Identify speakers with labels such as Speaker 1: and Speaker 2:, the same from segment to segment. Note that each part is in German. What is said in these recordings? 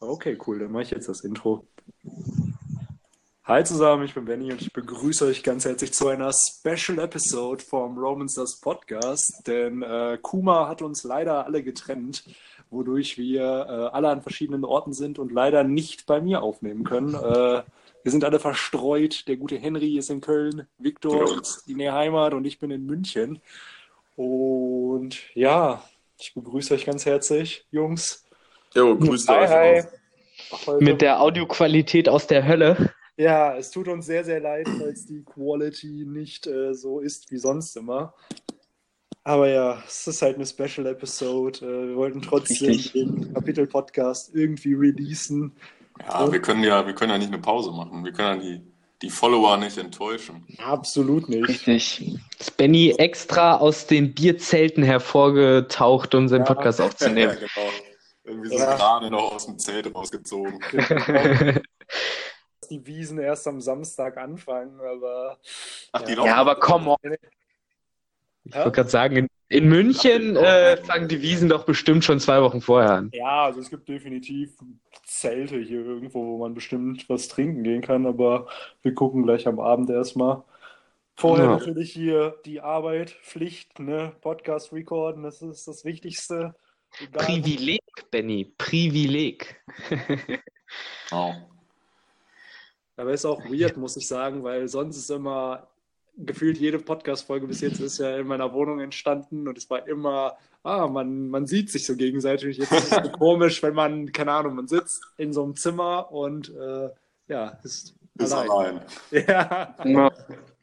Speaker 1: Okay, cool, dann mache ich jetzt das Intro. Hi zusammen, ich bin Benny und ich begrüße euch ganz herzlich zu einer Special Episode vom Romans das Podcast, denn äh, Kuma hat uns leider alle getrennt, wodurch wir äh, alle an verschiedenen Orten sind und leider nicht bei mir aufnehmen können. Äh, wir sind alle verstreut. Der gute Henry ist in Köln, Viktor ist in der Heimat und ich bin in München. Und ja, ich begrüße euch ganz herzlich, Jungs.
Speaker 2: Jo, grüßt
Speaker 3: Hi,
Speaker 2: euch.
Speaker 3: hi.
Speaker 1: Heute-
Speaker 3: Mit der Audioqualität aus der Hölle.
Speaker 1: Ja, es tut uns sehr, sehr leid, falls die Quality nicht äh, so ist wie sonst immer. Aber ja, es ist halt eine Special Episode. Äh, wir wollten trotzdem
Speaker 3: Richtig.
Speaker 1: den Kapitel-Podcast irgendwie releasen.
Speaker 2: Ja, wir können ja, wir können ja nicht eine Pause machen. Wir können ja die, die Follower nicht enttäuschen.
Speaker 1: Absolut nicht.
Speaker 3: Richtig. Ist Benny extra aus den Bierzelten hervorgetaucht, um seinen
Speaker 1: Ja.
Speaker 3: Podcast
Speaker 2: Ja,
Speaker 3: aufzunehmen.
Speaker 2: genau. Irgendwie sind
Speaker 1: Ja.
Speaker 2: gerade noch aus dem Zelt rausgezogen.
Speaker 1: die Wiesen erst am Samstag anfangen, aber
Speaker 2: Ach, die
Speaker 1: Ja.
Speaker 3: ja, aber komm on. Ich wollte gerade sagen, in, in München äh, fangen die Wiesen doch bestimmt schon zwei Wochen vorher an.
Speaker 1: ja, also es gibt definitiv Zelte hier irgendwo, wo man bestimmt was trinken gehen kann, aber wir gucken gleich am Abend erstmal. Vorher
Speaker 3: Ja.
Speaker 1: natürlich hier die Arbeit, Pflicht, ne? Podcast recorden, das ist das Wichtigste. Egal.
Speaker 3: Privileg, Benny, Privileg.
Speaker 2: Genau.
Speaker 1: Aber ist auch weird, muss ich sagen, weil sonst ist immer gefühlt jede Podcast-Folge bis jetzt ist ja in meiner Wohnung entstanden und es war immer, ah, man, man sieht sich so gegenseitig. Jetzt ist es so komisch, wenn man, keine Ahnung, man sitzt in so einem Zimmer und äh, ja, ist
Speaker 2: Ist
Speaker 1: allein.
Speaker 2: allein.
Speaker 1: Ja.
Speaker 3: Ja.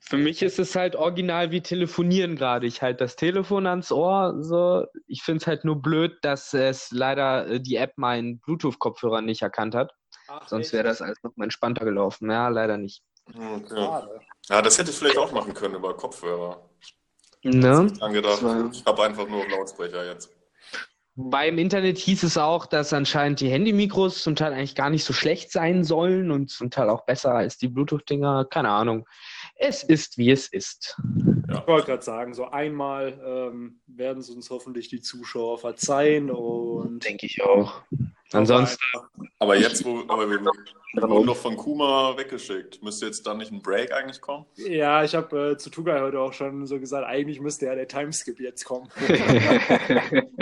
Speaker 3: Für mich ist es halt original wie telefonieren gerade. Ich halte das Telefon ans Ohr. So. Ich finde es halt nur blöd, dass es leider äh, die App meinen Bluetooth-Kopfhörer nicht erkannt hat.
Speaker 1: Ach,
Speaker 3: Sonst wäre das alles noch mal entspannter gelaufen. Ja, leider nicht.
Speaker 2: Okay. Ja, das hätte ich vielleicht auch machen können über Kopfhörer.
Speaker 3: Ne?
Speaker 2: Angedacht.
Speaker 3: war-
Speaker 2: Ich habe einfach nur Lautsprecher jetzt.
Speaker 3: Beim Internet hieß es auch, dass anscheinend die Handymikros zum Teil eigentlich gar nicht so schlecht sein sollen und zum Teil auch besser als die Bluetooth-Dinger. Keine Ahnung. Es ist, wie es ist.
Speaker 1: Ich wollte gerade sagen, so einmal ähm, werden es uns hoffentlich die Zuschauer verzeihen und
Speaker 3: Denke ich auch. Ansonsten,
Speaker 2: Aber jetzt, wo aber wir, wurden doch von Kuma weggeschickt. Müsste jetzt dann nicht ein Break eigentlich kommen?
Speaker 1: Ja, ich habe äh, zu Tugai heute auch schon so gesagt, eigentlich müsste ja der Timeskip jetzt kommen.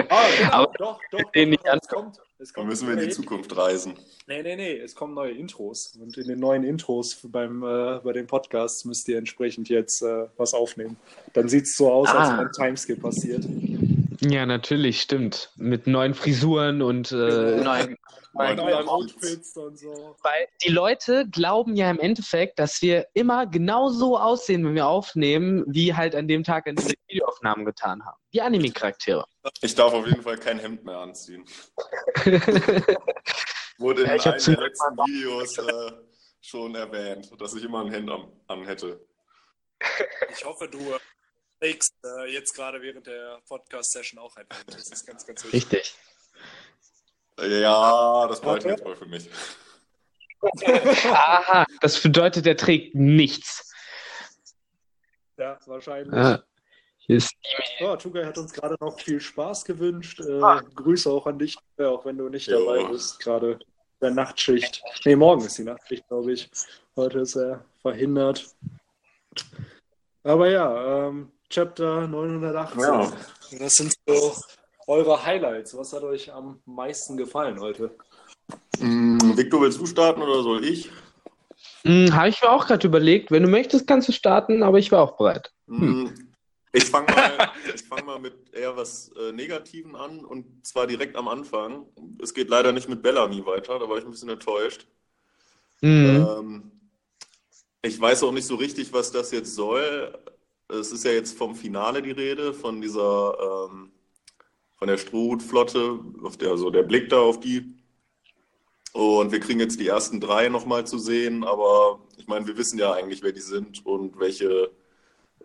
Speaker 1: ah, genau,
Speaker 3: Aber
Speaker 1: doch, doch, doch,
Speaker 3: den nicht
Speaker 1: es kommt. Es
Speaker 2: Dann
Speaker 1: kommt
Speaker 2: müssen wir in die Zukunft reisen.
Speaker 1: Nee, nee, nee, es kommen neue Intros. Und in den neuen Intros beim, äh, bei den Podcasts müsst ihr entsprechend jetzt äh, was aufnehmen. Dann sieht es so aus, als
Speaker 3: Ah.
Speaker 1: wenn ein Timeskip passiert.
Speaker 3: Ja, natürlich, stimmt. Mit neuen Frisuren und äh, neuen
Speaker 2: Neuen
Speaker 1: Neue
Speaker 2: Outfits.
Speaker 1: Und so.
Speaker 3: Weil die Leute glauben ja im Endeffekt, dass wir immer genau so aussehen, wenn wir aufnehmen, wie halt an dem Tag, an dem wir Videoaufnahmen getan haben. Die Anime-Charaktere.
Speaker 2: Ich darf auf jeden Fall kein Hemd mehr anziehen. Wurde in
Speaker 3: Ja,
Speaker 2: einem der letzten Videos äh, schon erwähnt, dass ich immer ein Hemd an, an hätte.
Speaker 1: Ich hoffe, du trägst äh, jetzt gerade während der Podcast-Session auch ein. Das ist ganz, ganz wichtig.
Speaker 3: Richtig.
Speaker 2: Ja, das bleibt
Speaker 1: Okay.
Speaker 2: jetzt mal für mich.
Speaker 3: Aha, das bedeutet, er trägt nichts.
Speaker 1: Ja, wahrscheinlich.
Speaker 3: Ah, hier ist
Speaker 1: Ja, Tugai hat uns gerade noch viel Spaß gewünscht. Äh,
Speaker 3: Ah.
Speaker 1: Grüße auch an dich, äh, auch wenn du nicht
Speaker 2: Jo.
Speaker 1: dabei bist, gerade der Nachtschicht. Nee, morgen ist die Nachtschicht, glaube ich. Heute ist er verhindert. Aber ja, ähm, Chapter 918.
Speaker 2: Ja.
Speaker 1: Das sind so eure Highlights. Was hat euch am meisten gefallen heute?
Speaker 2: Hm, Victor, willst du starten oder soll ich?
Speaker 3: Hm, Habe ich mir auch gerade überlegt. Wenn du möchtest, kannst du starten, aber ich war auch bereit.
Speaker 2: Hm, Ich fange mal, ich fang mal mit eher was äh, Negativen an und zwar direkt am Anfang. Es geht leider nicht mit Bellamy weiter, da war ich ein bisschen enttäuscht.
Speaker 3: Mhm.
Speaker 2: Ähm, ich weiß auch nicht so richtig, was das jetzt soll. Es ist ja jetzt vom Finale die Rede, von dieser, ähm, von der Strohhutflotte, auf der, also der Blick da auf die. Und wir kriegen jetzt die ersten drei nochmal zu sehen, aber ich meine, wir wissen ja eigentlich, wer die sind und welche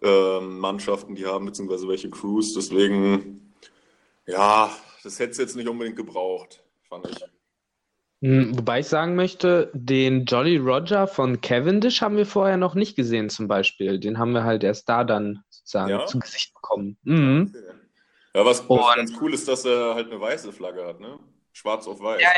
Speaker 2: ähm, Mannschaften die haben, beziehungsweise welche Crews. Deswegen, ja, das hätte es jetzt nicht unbedingt gebraucht, fand ich.
Speaker 3: Hm, Wobei ich sagen möchte, den Jolly Roger von Cavendish haben wir vorher noch nicht gesehen, zum Beispiel. Den haben wir halt erst da dann sozusagen
Speaker 2: Ja?
Speaker 3: zu Gesicht bekommen. Mhm.
Speaker 2: Ja, was, was ganz cool ist, dass er halt eine weiße Flagge hat, ne? Schwarz auf weiß.
Speaker 3: Ja,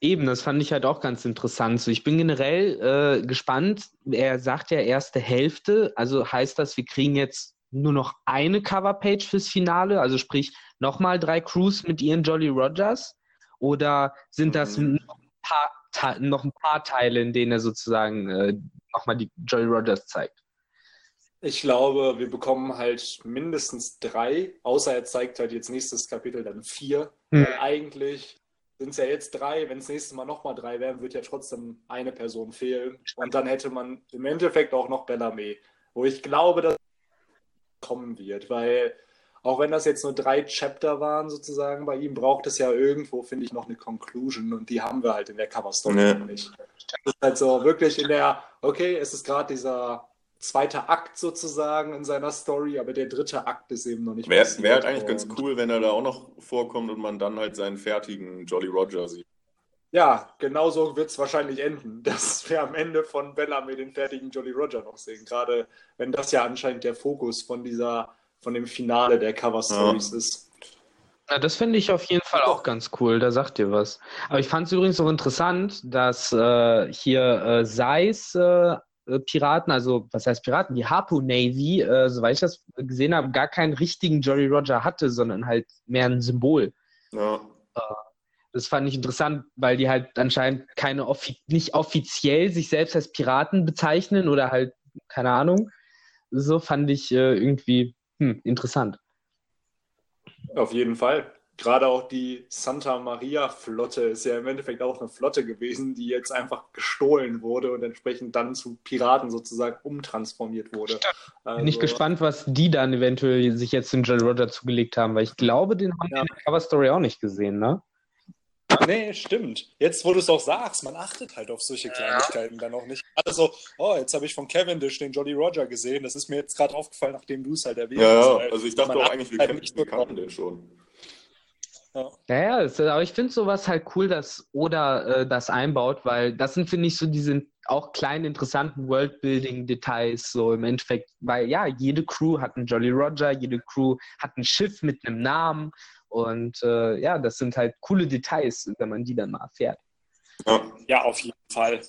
Speaker 3: Eben, das fand ich halt auch ganz interessant. So, ich bin generell äh, gespannt. Er sagt ja erste Hälfte, also heißt das, wir kriegen jetzt nur noch eine Coverpage fürs Finale, also sprich nochmal drei Crews mit ihren Jolly Rogers? Oder sind das mhm. noch, ein paar, noch, ein paar, Teile, in denen er sozusagen äh, nochmal die Jolly Rogers zeigt?
Speaker 1: Ich glaube, wir bekommen halt mindestens drei, außer er zeigt halt jetzt nächstes Kapitel dann vier. Mhm. Eigentlich sind es ja jetzt drei, wenn es nächstes Mal nochmal drei wären, wird ja trotzdem eine Person fehlen. Und dann hätte man im Endeffekt auch noch Bellamy, wo ich glaube, dass kommen wird, weil auch wenn das jetzt nur drei Chapter waren sozusagen bei ihm, braucht es ja irgendwo, finde ich, noch eine Conclusion und die haben wir halt in der Cover Story nee. nicht. Das ist halt so wirklich in der, okay, es ist gerade dieser zweite Akt sozusagen in seiner Story, aber der dritte Akt ist eben noch nicht.
Speaker 2: Wäre wär halt eigentlich ganz cool, wenn er da auch noch vorkommt und man dann halt seinen fertigen Jolly Roger sieht.
Speaker 1: Ja, genau so wird es wahrscheinlich enden, dass wir am Ende von Bellamy den fertigen Jolly Roger noch sehen. Gerade wenn das ja anscheinend der Fokus von dieser, von dem Finale der Cover Stories ja. ist.
Speaker 3: Ja, das finde ich auf jeden Fall auch ganz cool, da sagt ihr was. Aber ich fand es übrigens auch interessant, dass äh, hier äh, Seis äh, Piraten, also was heißt Piraten, die Harpo Navy, äh, soweit ich das gesehen habe, gar keinen richtigen Jolly Roger hatte, sondern halt mehr ein Symbol. Ja. Äh, das fand ich interessant, weil die halt anscheinend keine offi nicht offiziell sich selbst als Piraten bezeichnen oder halt, keine Ahnung. So fand ich äh, irgendwie hm, interessant.
Speaker 1: Auf jeden Fall gerade auch die Santa Maria Flotte ist ja im Endeffekt auch eine Flotte gewesen, die jetzt einfach gestohlen wurde und entsprechend dann zu Piraten sozusagen umtransformiert wurde.
Speaker 3: Also, Bin ich gespannt, was die dann eventuell sich jetzt in John Roger zugelegt haben, weil ich glaube, den haben ja. wir in der Cover Story auch nicht gesehen, ne?
Speaker 1: Nee, stimmt. Jetzt, wo du es auch sagst, man achtet halt auf solche Kleinigkeiten ja. dann auch nicht. Also, oh, jetzt habe ich von Cavendish den Jolly Roger gesehen. Das ist mir jetzt gerade aufgefallen, nachdem du es halt erwähnt
Speaker 2: ja, hast. Ja, also ich dachte auch eigentlich, wir halt kannten den schon.
Speaker 3: Ja, ja, ja aber ich finde sowas halt cool, dass Oda äh, das einbaut, weil das sind, finde ich, so diese auch kleinen, interessanten Worldbuilding-Details, so im Endeffekt, weil ja, jede Crew hat einen Jolly Roger, jede Crew hat ein Schiff mit einem Namen und äh, ja, das sind halt coole Details, wenn man die dann mal erfährt.
Speaker 1: Ja, auf jeden Fall.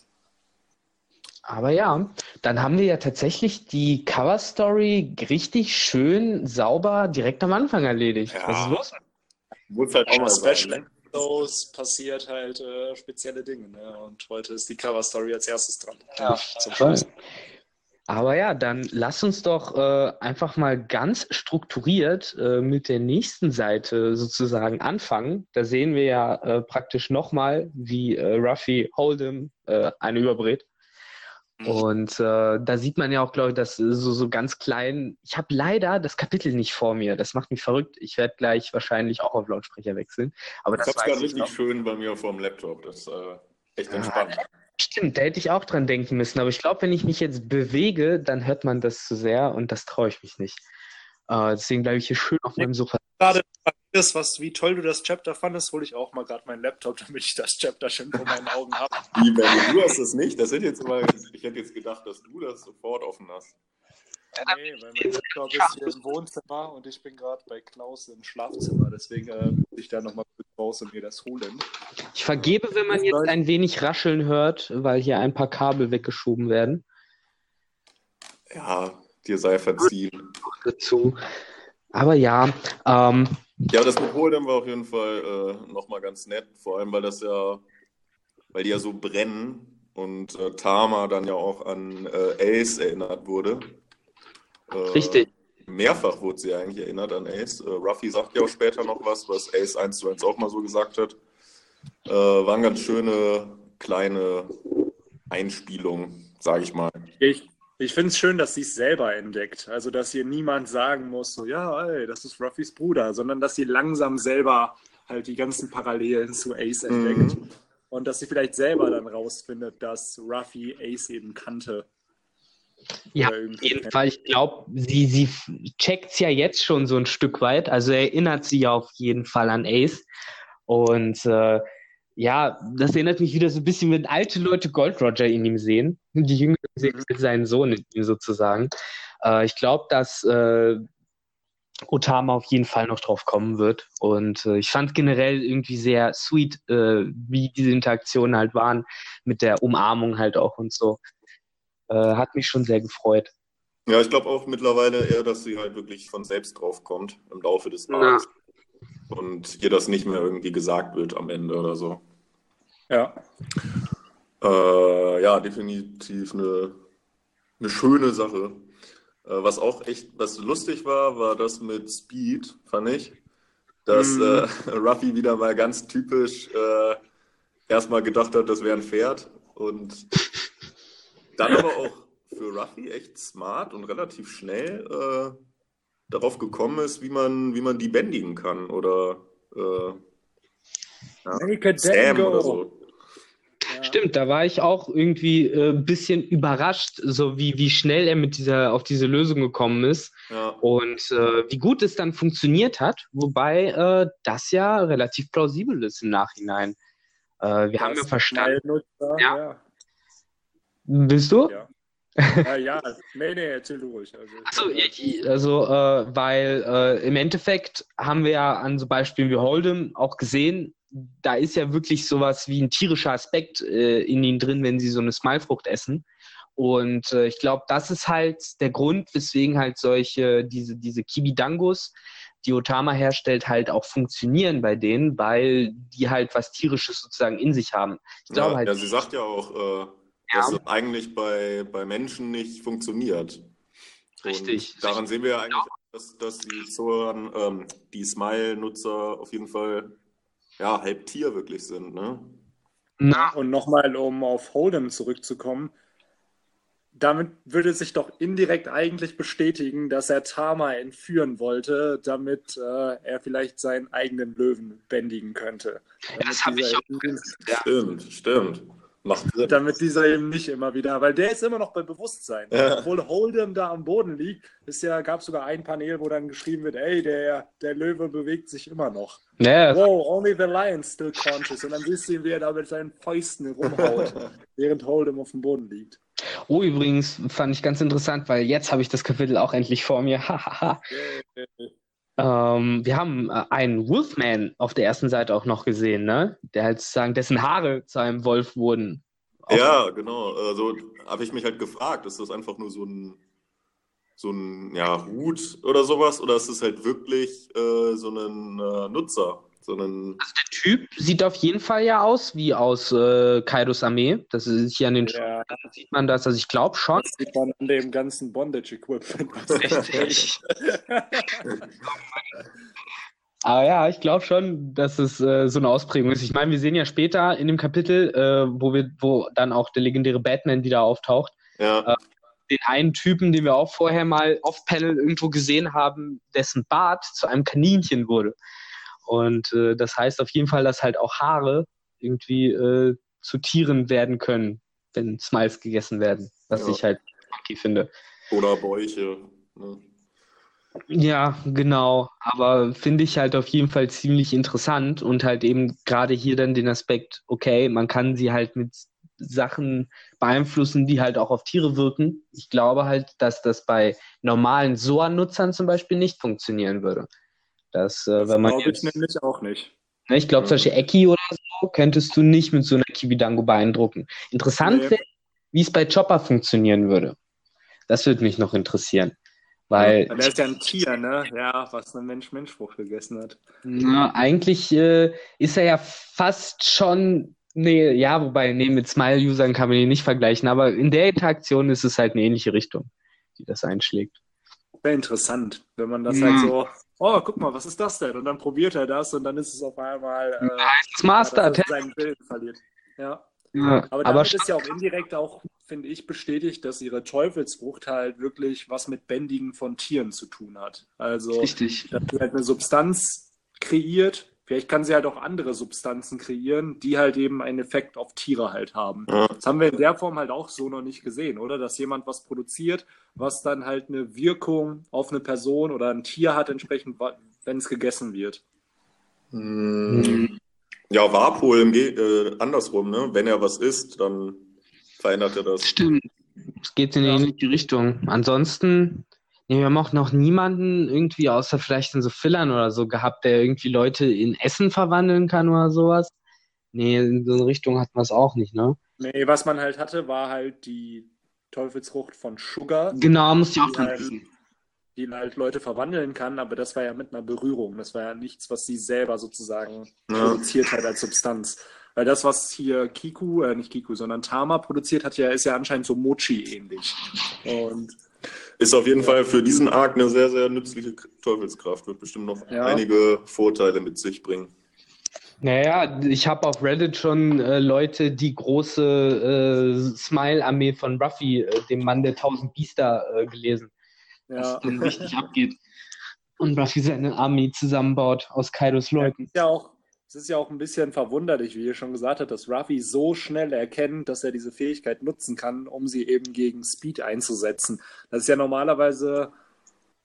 Speaker 3: Aber ja, dann haben wir ja tatsächlich die Cover Story richtig schön sauber direkt am Anfang erledigt. Ja. Was ist los?
Speaker 1: Muss halt auch mal Special Episodes passiert halt äh, spezielle Dinge. Ne? Und heute ist die Cover Story als erstes dran.
Speaker 3: Ja, zum Schluss. Aber ja, dann lass uns doch äh, einfach mal ganz strukturiert äh, mit der nächsten Seite sozusagen anfangen. Da sehen wir ja äh, praktisch nochmal, wie äh, Ruffy Hold'em äh, eine überbrät. Mhm. Und äh, da sieht man ja auch, glaube ich, dass so, so ganz klein. Ich habe leider das Kapitel nicht vor mir. Das macht mich verrückt. Ich werde gleich wahrscheinlich auch auf Lautsprecher wechseln. Aber
Speaker 2: das ist gerade richtig noch. schön bei mir vor dem Laptop. Das ist echt entspannt. Ja,
Speaker 3: stimmt, da hätte ich auch dran denken müssen. Aber ich glaube, wenn ich mich jetzt bewege, dann hört man das zu sehr und das traue ich mich nicht. Äh, deswegen bleibe ich hier schön auf meinem Sofa.
Speaker 1: Gerade das, was, wie toll du das Chapter fandest, hole ich auch mal gerade meinen Laptop, damit ich das Chapter schön vor meinen Augen habe.
Speaker 2: Wie, du hast es nicht? Das hätte jetzt immer, ich hätte jetzt gedacht, dass du das sofort offen hast.
Speaker 1: Nee, weil mein Laptop ist hier im Wohnzimmer und ich bin gerade bei Klaus im Schlafzimmer. Deswegen äh, muss ich da nochmal raus und mir das holen.
Speaker 3: Ich vergebe, wenn man jetzt ein wenig rascheln hört, weil hier ein paar Kabel weggeschoben werden.
Speaker 2: Ja, dir sei verziehen.
Speaker 3: Dazu. Aber ja, ähm,
Speaker 2: ja, das mit Hold'em war auf jeden Fall äh, nochmal ganz nett, vor allem weil das ja, weil die ja so brennen und äh, Tama dann ja auch an äh, Ace erinnert wurde.
Speaker 3: Äh, Richtig.
Speaker 2: Mehrfach wurde sie eigentlich erinnert an Ace. Äh, Ruffy sagt ja auch später noch was, was Ace 1 zu 1 auch mal so gesagt hat. Äh, waren ganz schöne kleine Einspielungen, sage ich mal.
Speaker 1: Ich, ich finde es schön, dass sie es selber entdeckt. Also, dass hier niemand sagen muss, so, ja, ey, das ist Ruffys Bruder, sondern dass sie langsam selber halt die ganzen Parallelen zu Ace entdeckt. Mhm. Und dass sie vielleicht selber dann rausfindet, dass Ruffy Ace eben kannte.
Speaker 3: Ja, auf jeden Fall. Ich glaube, sie, sie checkt es ja jetzt schon so ein Stück weit. Also erinnert sie ja auf jeden Fall an Ace. Und äh, ja, das erinnert mich wieder so ein bisschen, wenn alte Leute Gold Roger in ihm sehen. Die Jüngeren sehen mhm. seinen Sohn in ihm sozusagen. Äh, ich glaube, dass äh, Otama auf jeden Fall noch drauf kommen wird. Und äh, ich fand generell irgendwie sehr sweet, äh, wie diese Interaktionen halt waren, mit der Umarmung halt auch und so. Äh, hat mich schon sehr gefreut.
Speaker 2: Ja, ich glaube auch mittlerweile eher, dass sie halt wirklich von selbst drauf kommt im Laufe des. Ja. Und ihr das nicht mehr irgendwie gesagt wird am Ende oder so.
Speaker 1: Ja.
Speaker 2: Äh, ja, definitiv eine, eine schöne Sache. Äh, was auch echt, was lustig war, war das mit Speed, fand ich. Dass mm. äh, Ruffy wieder mal ganz typisch äh, erstmal gedacht hat, das wäre ein Pferd. Und dann aber auch für Ruffy echt smart und relativ schnell äh, darauf gekommen ist, wie man, wie man die bändigen kann. Oder äh,
Speaker 1: ja, Sam oder so.
Speaker 3: Stimmt, da war ich auch irgendwie äh, ein bisschen überrascht, so wie, wie schnell er mit dieser, auf diese Lösung gekommen ist
Speaker 2: ja.
Speaker 3: und äh, wie gut es dann funktioniert hat, wobei äh, das ja relativ plausibel ist im Nachhinein. Äh, wir das haben ja verstanden. Ja. ja. Bist du?
Speaker 1: Ja. ja, ja, nee, nee, erzähl du ruhig.
Speaker 3: Also, also, also äh, weil äh, im Endeffekt haben wir ja an so Beispielen wie Hold'em auch gesehen, da ist ja wirklich sowas wie ein tierischer Aspekt äh, in ihnen drin, wenn sie so eine Smilefrucht essen. Und äh, ich glaube, das ist halt der Grund, weswegen halt solche, diese, diese Kibidangos, die Otama herstellt, halt auch funktionieren bei denen, weil die halt was Tierisches sozusagen in sich haben.
Speaker 2: Ich ja, halt, ja, sie sagt ja auch, äh, ja. es eigentlich bei, bei Menschen nicht funktioniert.
Speaker 3: Richtig.
Speaker 2: Und daran richtig. sehen wir ja eigentlich, dass, dass die Zoan, ähm, die Smile-Nutzer auf jeden Fall ja, halb Tier wirklich sind, ne?
Speaker 1: Na. Und nochmal, um auf Hold'em zurückzukommen, damit würde sich doch indirekt eigentlich bestätigen, dass er Tama entführen wollte, damit äh, er vielleicht seinen eigenen Löwen bändigen könnte.
Speaker 3: Ja, das habe ich auch.
Speaker 2: Stimmt, stimmt. Macht
Speaker 1: Sinn. Damit dieser eben nicht immer wieder, weil der ist immer noch bei Bewusstsein. Ja. Obwohl Hold'em da am Boden liegt, ist ja, gab sogar ein Panel, wo dann geschrieben wird, ey, der, der Löwe bewegt sich immer noch.
Speaker 3: Ja.
Speaker 1: Wow, only the lion still conscious. Und dann siehst du ihn, wie er da mit seinen Fäusten rumhaut, während Hold'em auf dem Boden liegt.
Speaker 3: Oh, übrigens fand ich ganz interessant, weil jetzt habe ich das Kapitel auch endlich vor mir. Ähm, wir haben äh, einen Wolfman auf der ersten Seite auch noch gesehen, ne? Der halt sozusagen, dessen Haare zu einem Wolf wurden.
Speaker 2: Ja, genau. Also habe ich mich halt gefragt, ist das einfach nur so ein, so ein ja, Hut oder sowas? Oder ist es halt wirklich äh, so ein äh, Nutzer? Sondern.
Speaker 3: Also der Typ sieht auf jeden Fall ja aus wie aus äh, Kaidos Armee. Das ist hier an den ja. sieht man das. Also ich glaube schon. Das
Speaker 1: sieht man an dem ganzen Bondage-Equipment.
Speaker 3: Richtig. Aber ja, ich glaube schon, dass es äh, so eine Ausprägung ist. Ich meine, wir sehen ja später in dem Kapitel, äh, wo wir, wo dann auch der legendäre Batman wieder auftaucht.
Speaker 2: Ja.
Speaker 3: Äh, den einen Typen, den wir auch vorher mal off-Panel irgendwo gesehen haben, dessen Bart zu einem Kaninchen wurde. Und äh, das heißt auf jeden Fall, dass halt auch Haare irgendwie äh, zu Tieren werden können, wenn Smiles gegessen werden, was ja. ich halt funky finde.
Speaker 2: Oder Bäuche. Ne?
Speaker 3: Ja, genau. Aber finde ich halt auf jeden Fall ziemlich interessant und halt eben gerade hier dann den Aspekt, okay, man kann sie halt mit Sachen beeinflussen, die halt auch auf Tiere wirken. Ich glaube halt, dass das bei normalen SOA-Nutzern zum Beispiel nicht funktionieren würde. Dass, äh, wenn man
Speaker 1: glaube ich nämlich auch nicht.
Speaker 3: Ne, ich glaube, solche Ecki oder so könntest du nicht mit so einer Kibidango beeindrucken. Interessant nee. wäre, wie es bei Chopper funktionieren würde. Das würde mich noch interessieren. Weil,
Speaker 1: ja, der ist ja ein Tier, ne? Ja, was ein Mensch-Mensch-Frucht gegessen hat.
Speaker 3: Na, eigentlich äh, ist er ja fast schon. Nee, ja, wobei, nee, mit Smile-Usern kann man ihn nicht vergleichen, aber in der Interaktion ist es halt eine ähnliche Richtung, die das einschlägt.
Speaker 1: Wäre interessant, wenn man das ja. halt so oh, guck mal, was ist das denn? Und dann probiert er das und dann ist es auf einmal äh,
Speaker 3: das Master
Speaker 1: ja, sein Bild verliert. Ja. ja aber damit aber ist ja auch indirekt auch, finde ich, bestätigt, dass ihre Teufelsfrucht halt wirklich was mit Bändigen von Tieren zu tun hat. Also,
Speaker 3: Richtig.
Speaker 1: dass sie halt eine Substanz kreiert, Vielleicht kann sie halt auch andere Substanzen kreieren, die halt eben einen Effekt auf Tiere halt haben. Ja. Das haben wir in der Form halt auch so noch nicht gesehen, oder? Dass jemand was produziert, was dann halt eine Wirkung auf eine Person oder ein Tier hat, entsprechend, wenn es gegessen wird.
Speaker 2: Hm. Ja, Warpol äh, andersrum, ne? Wenn er was isst, dann verändert er das.
Speaker 3: Stimmt. Es geht in die ähnliche Richtung. Ansonsten Nee, wir haben auch noch niemanden irgendwie, außer vielleicht in so Fillern oder so gehabt, der irgendwie Leute in Essen verwandeln kann oder sowas. Nee, in so eine Richtung hatten wir es auch nicht, ne?
Speaker 1: Nee, was man halt hatte, war halt die Teufelsfrucht von Sugar.
Speaker 3: Genau, muss ich auch
Speaker 1: die
Speaker 3: dran
Speaker 1: halt, die halt Leute verwandeln kann, aber das war ja mit einer Berührung. Das war ja nichts, was sie selber sozusagen
Speaker 2: Ja.
Speaker 1: produziert hat als Substanz. Weil das, was hier Kiku, äh, nicht Kiku, sondern Tama produziert hat, ja, ist ja anscheinend so Mochi ähnlich. Und
Speaker 2: Ist auf jeden Fall für diesen Arc eine sehr, sehr nützliche Teufelskraft. Wird bestimmt noch
Speaker 1: Ja.
Speaker 2: einige Vorteile mit sich bringen.
Speaker 3: Naja, ich habe auf Reddit schon äh, Leute die große äh, Smile-Armee von Ruffy, äh, dem Mann der tausend Biester, äh, gelesen,
Speaker 1: ja,
Speaker 3: was denn richtig abgeht. Und Ruffy seine Armee zusammenbaut aus Kaidos Leuten.
Speaker 1: ist ja auch, es ist ja auch ein bisschen verwunderlich, wie ihr schon gesagt habt, dass Ruffy so schnell erkennt, dass er diese Fähigkeit nutzen kann, um sie eben gegen Speed einzusetzen. Das ist ja normalerweise,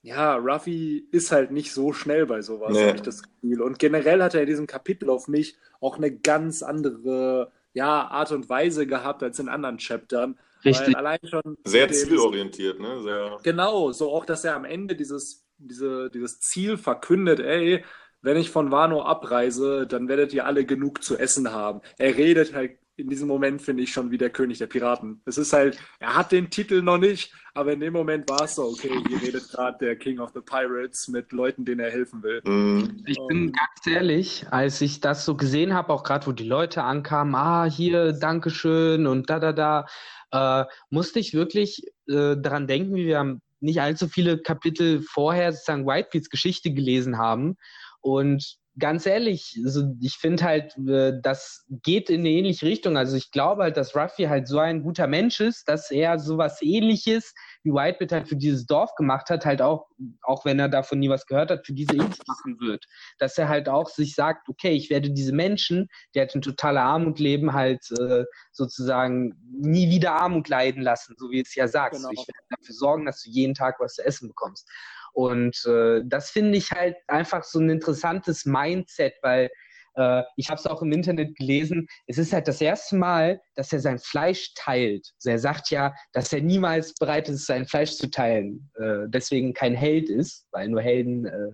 Speaker 1: ja, Ruffy ist halt nicht so schnell bei sowas,
Speaker 2: Nee.
Speaker 1: habe ich das Gefühl. Und generell hat er in diesem Kapitel auf mich auch eine ganz andere, ja, Art und Weise gehabt als in anderen Chaptern.
Speaker 3: Richtig.
Speaker 1: Weil allein schon
Speaker 2: Sehr zielorientiert, ne? Sehr,
Speaker 1: Genau, so auch, dass er am Ende dieses, diese, dieses Ziel verkündet, ey, wenn ich von Wano abreise, dann werdet ihr alle genug zu essen haben. Er redet halt in diesem Moment, finde ich, schon wie der König der Piraten. Es ist halt, er hat den Titel noch nicht, aber in dem Moment war es so, okay, hier redet gerade der King of the Pirates mit Leuten, denen er helfen will.
Speaker 2: mm,
Speaker 3: Ich bin ganz ehrlich, als ich das so gesehen habe, auch gerade wo die Leute ankamen, ah, hier, Dankeschön und da, da, da, äh, musste ich wirklich äh, daran denken, wie wir nicht allzu viele Kapitel vorher sozusagen Whitebeards Geschichte gelesen haben. Und ganz ehrlich, also ich finde halt, äh, das geht in eine ähnliche Richtung. Also ich glaube halt, dass Ruffy halt so ein guter Mensch ist, dass er sowas ähnliches wie Whitebeard halt für dieses Dorf gemacht hat, halt auch, auch wenn er davon nie was gehört hat, für diese Insel machen wird. Dass er halt auch sich sagt, okay, ich werde diese Menschen, die halt in totaler Armut leben, halt äh, sozusagen nie wieder Armut leiden lassen, so wie es ja sagst.
Speaker 1: Genau.
Speaker 3: Ich werde dafür sorgen, dass du jeden Tag was zu essen bekommst. Und äh, das finde ich halt einfach so ein interessantes Mindset, weil äh, ich habe es auch im Internet gelesen. Es ist halt das erste Mal, dass er sein Fleisch teilt. Also er sagt ja, dass er niemals bereit ist, sein Fleisch zu teilen. Äh, deswegen kein Held ist, weil nur Helden äh,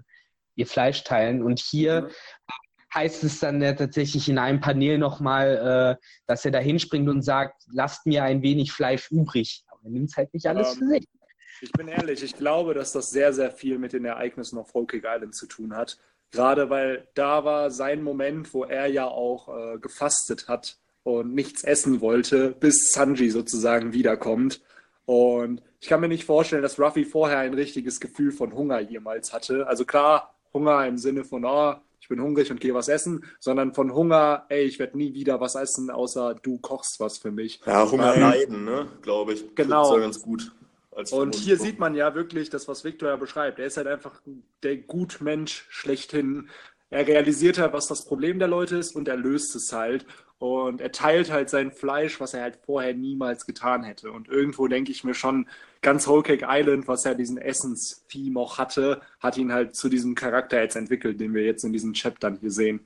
Speaker 3: ihr Fleisch teilen. Und hier
Speaker 1: Mhm.
Speaker 3: heißt es dann ja tatsächlich in einem Panel nochmal, äh, dass er da hinspringt und sagt, lasst mir ein wenig Fleisch übrig. Aber er nimmt es halt nicht alles
Speaker 1: Ähm,
Speaker 3: für sich.
Speaker 1: Ich bin ehrlich, ich glaube, dass das sehr, sehr viel mit den Ereignissen auf Whole Cake Island zu tun hat. Gerade weil da war sein Moment, wo er ja auch äh, gefastet hat und nichts essen wollte, bis Sanji sozusagen wiederkommt. Und ich kann mir nicht vorstellen, dass Ruffy vorher ein richtiges Gefühl von Hunger jemals hatte. Also klar, Hunger im Sinne von, oh, ich bin hungrig und gehe was essen, sondern von Hunger, ey, ich werde nie wieder was essen, außer du kochst was für mich.
Speaker 2: ja, Hunger
Speaker 1: Ähm,
Speaker 2: leiden, ne? Glaube ich.
Speaker 1: Genau.
Speaker 2: Ja ganz gut. Als
Speaker 1: Und hier sieht man ja wirklich das, was Victor ja beschreibt. Er ist halt einfach der Gutmensch schlechthin. Er realisiert halt, was das Problem der Leute ist und er löst es halt. Und er teilt halt sein Fleisch, was er halt vorher niemals getan hätte. Und irgendwo denke ich mir schon, ganz Whole Cake Island, was ja diesen Essens-Theme auch hatte, hat ihn halt zu diesem Charakter jetzt entwickelt, den wir jetzt in diesen Chaptern hier sehen.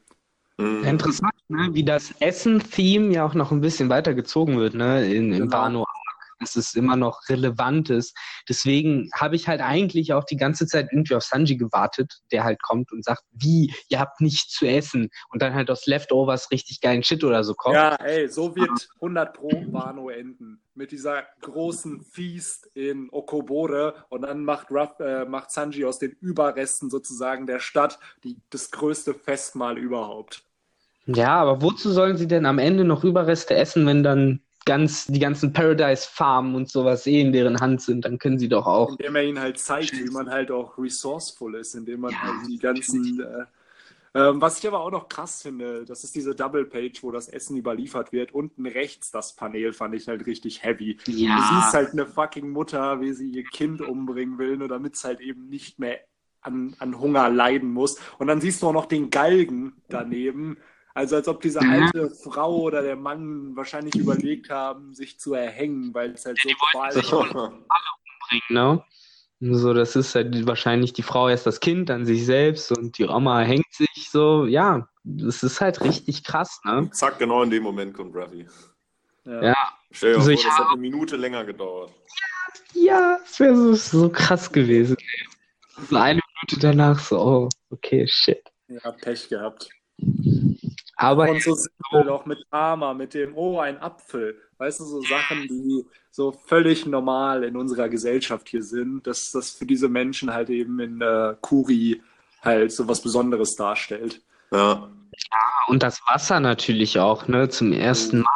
Speaker 2: Mm.
Speaker 3: Interessant, ne? wie das Essen-Theme ja auch noch ein bisschen weiter gezogen wird, ne? In, im
Speaker 1: Genau.
Speaker 3: Wano Arc, dass es immer noch relevant ist. Deswegen habe ich halt eigentlich auch die ganze Zeit irgendwie auf Sanji gewartet, der halt kommt und sagt, wie, ihr habt nichts zu essen und dann halt aus Leftovers richtig geilen Shit oder so kommt.
Speaker 1: Ja, ey, so wird 100 Pro Wano enden. Mit dieser großen Feast in Okobore und dann macht, Ruff, äh, macht Sanji aus den Überresten sozusagen der Stadt die, das größte Festmahl überhaupt.
Speaker 3: Ja, aber wozu sollen sie denn am Ende noch Überreste essen, wenn dann ganz die ganzen Paradise Farmen und sowas eh in deren Hand sind? Dann können sie doch auch.
Speaker 1: Indem er ihnen halt zeigt, wie man halt auch resourceful ist, indem man
Speaker 3: Ja,
Speaker 1: halt die ganzen. Äh, ähm, was ich aber auch noch krass finde, das ist diese Double Page, wo das Essen überliefert wird. Unten rechts das Panel fand ich halt richtig heavy. Du
Speaker 3: Ja,
Speaker 1: siehst halt eine fucking Mutter, wie sie ihr Kind umbringen will, nur damit es halt eben nicht mehr an, an Hunger leiden muss. Und dann siehst du auch noch den Galgen daneben. Also als ob diese alte Frau oder der Mann wahrscheinlich überlegt haben, sich zu erhängen, weil es halt so
Speaker 3: sich
Speaker 1: qualvoll
Speaker 3: bringen, ne? So, das ist halt wahrscheinlich die Frau erst das Kind, dann sich selbst und die Oma hängt sich so. Ja, das ist halt richtig krass, ne?
Speaker 2: Zack, genau in dem Moment kommt Ruffy.
Speaker 1: Ja.
Speaker 3: Ja.
Speaker 2: Stell dir
Speaker 3: Also
Speaker 2: vor,
Speaker 3: ich
Speaker 2: das
Speaker 3: habe-
Speaker 2: hat eine Minute länger gedauert.
Speaker 3: Ja, es wäre so, so krass gewesen. ey. So eine Minute danach so, oh, okay, shit.
Speaker 1: Ja, Pech gehabt.
Speaker 3: Aber
Speaker 1: Und so simpel auch mit Arma, mit dem, oh, ein Apfel. Weißt du, so Sachen, die so völlig normal in unserer Gesellschaft hier sind, dass das für diese Menschen halt eben in äh, Kuri halt so was Besonderes darstellt.
Speaker 2: Ja,
Speaker 3: und das Wasser natürlich auch, ne? Zum ersten Mal.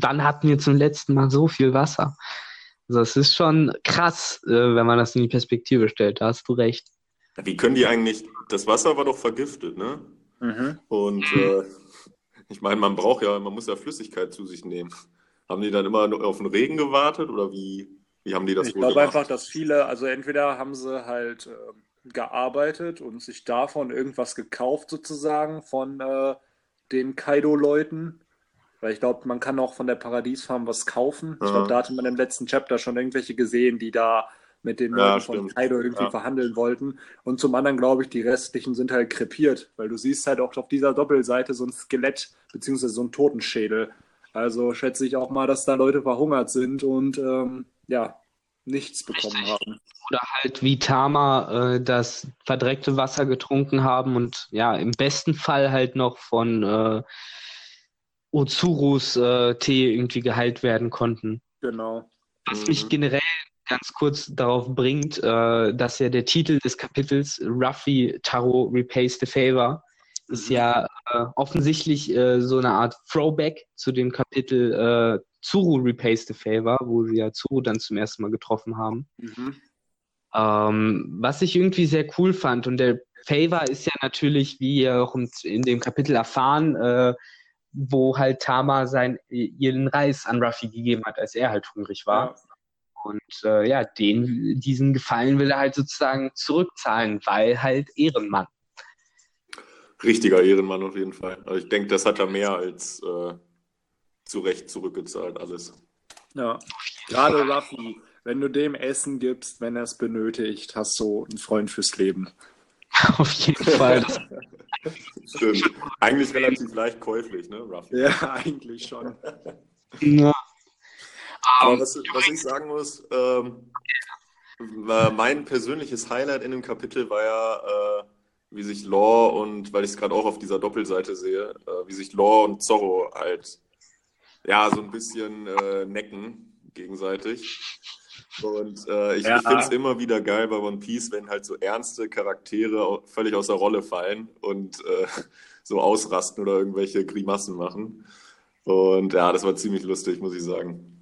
Speaker 3: Wann hatten wir zum letzten Mal so viel Wasser? Also es ist schon krass, äh, wenn man das in die Perspektive stellt. Da hast du recht.
Speaker 2: wie können die eigentlich, das Wasser war doch vergiftet, ne?
Speaker 1: Mhm.
Speaker 2: Und äh, ich meine, man braucht ja, man muss ja Flüssigkeit zu sich nehmen. Haben die dann immer auf den Regen gewartet oder wie, wie haben die das
Speaker 1: Ich
Speaker 2: wohl
Speaker 1: glaube
Speaker 2: gemacht?
Speaker 1: einfach, dass viele, also entweder haben sie halt ähm, gearbeitet und sich davon irgendwas gekauft sozusagen von äh, den Kaido-Leuten. Weil ich glaube, man kann auch von der Paradiesfarm was kaufen. Ich glaube, da hatte man im letzten Chapter schon irgendwelche gesehen, die da mit den
Speaker 2: Ja,
Speaker 1: Leuten von. Kaido irgendwie
Speaker 2: Ja.
Speaker 1: verhandeln wollten. Und zum anderen glaube ich, die restlichen sind halt krepiert, weil du siehst halt auch auf dieser Doppelseite so ein Skelett beziehungsweise so ein Totenschädel. Also schätze ich auch mal, dass da Leute verhungert sind und ähm, ja, nichts bekommen haben.
Speaker 3: Oder halt wie Tama äh, das verdreckte Wasser getrunken haben und ja, im besten Fall halt noch von äh, Ozurus äh, Tee irgendwie geheilt werden konnten.
Speaker 1: Genau.
Speaker 3: Was
Speaker 2: Mhm.
Speaker 3: mich generell ganz kurz darauf bringt, äh, dass ja der Titel des Kapitels Ruffy Taro Repays the Favor ist
Speaker 1: Mhm.
Speaker 3: ja äh, offensichtlich äh, so eine Art Throwback zu dem Kapitel äh, Zuru Repays the Favor, wo sie ja Zuru dann zum ersten Mal getroffen haben.
Speaker 1: Mhm.
Speaker 3: Ähm, was ich irgendwie sehr cool fand, und der Favor ist ja natürlich, wie ihr auch in dem Kapitel erfahren, äh, wo halt Tama sein, ihren Reis an Ruffy gegeben hat, als er halt hungrig war.
Speaker 1: Ja.
Speaker 3: Und äh, ja, den, diesen Gefallen will er halt sozusagen zurückzahlen, weil halt Ehrenmann.
Speaker 2: Richtiger Ehrenmann auf jeden Fall. Also ich denke, das hat er mehr als äh, zu Recht zurückgezahlt, alles.
Speaker 1: Ja. Gerade Ruffy, wenn du dem Essen gibst, wenn er es benötigt, hast du einen Freund fürs Leben.
Speaker 3: Auf jeden Fall.
Speaker 2: Stimmt. Eigentlich relativ leicht käuflich, ne, Ruffy?
Speaker 1: Ja, eigentlich schon.
Speaker 3: ja.
Speaker 2: Aber was, was ich sagen muss, ähm, äh, mein persönliches Highlight in dem Kapitel war ja, äh, wie sich Law und, weil ich es gerade auch auf dieser Doppelseite sehe, äh, wie sich Law und Zorro halt, ja, so ein bisschen äh, necken gegenseitig. Und äh, ich,
Speaker 1: Ja.
Speaker 2: ich finde es immer wieder geil bei One Piece, wenn halt so ernste Charaktere völlig aus der Rolle fallen und äh, so ausrasten oder irgendwelche Grimassen machen. Und ja, das war ziemlich lustig, muss ich sagen.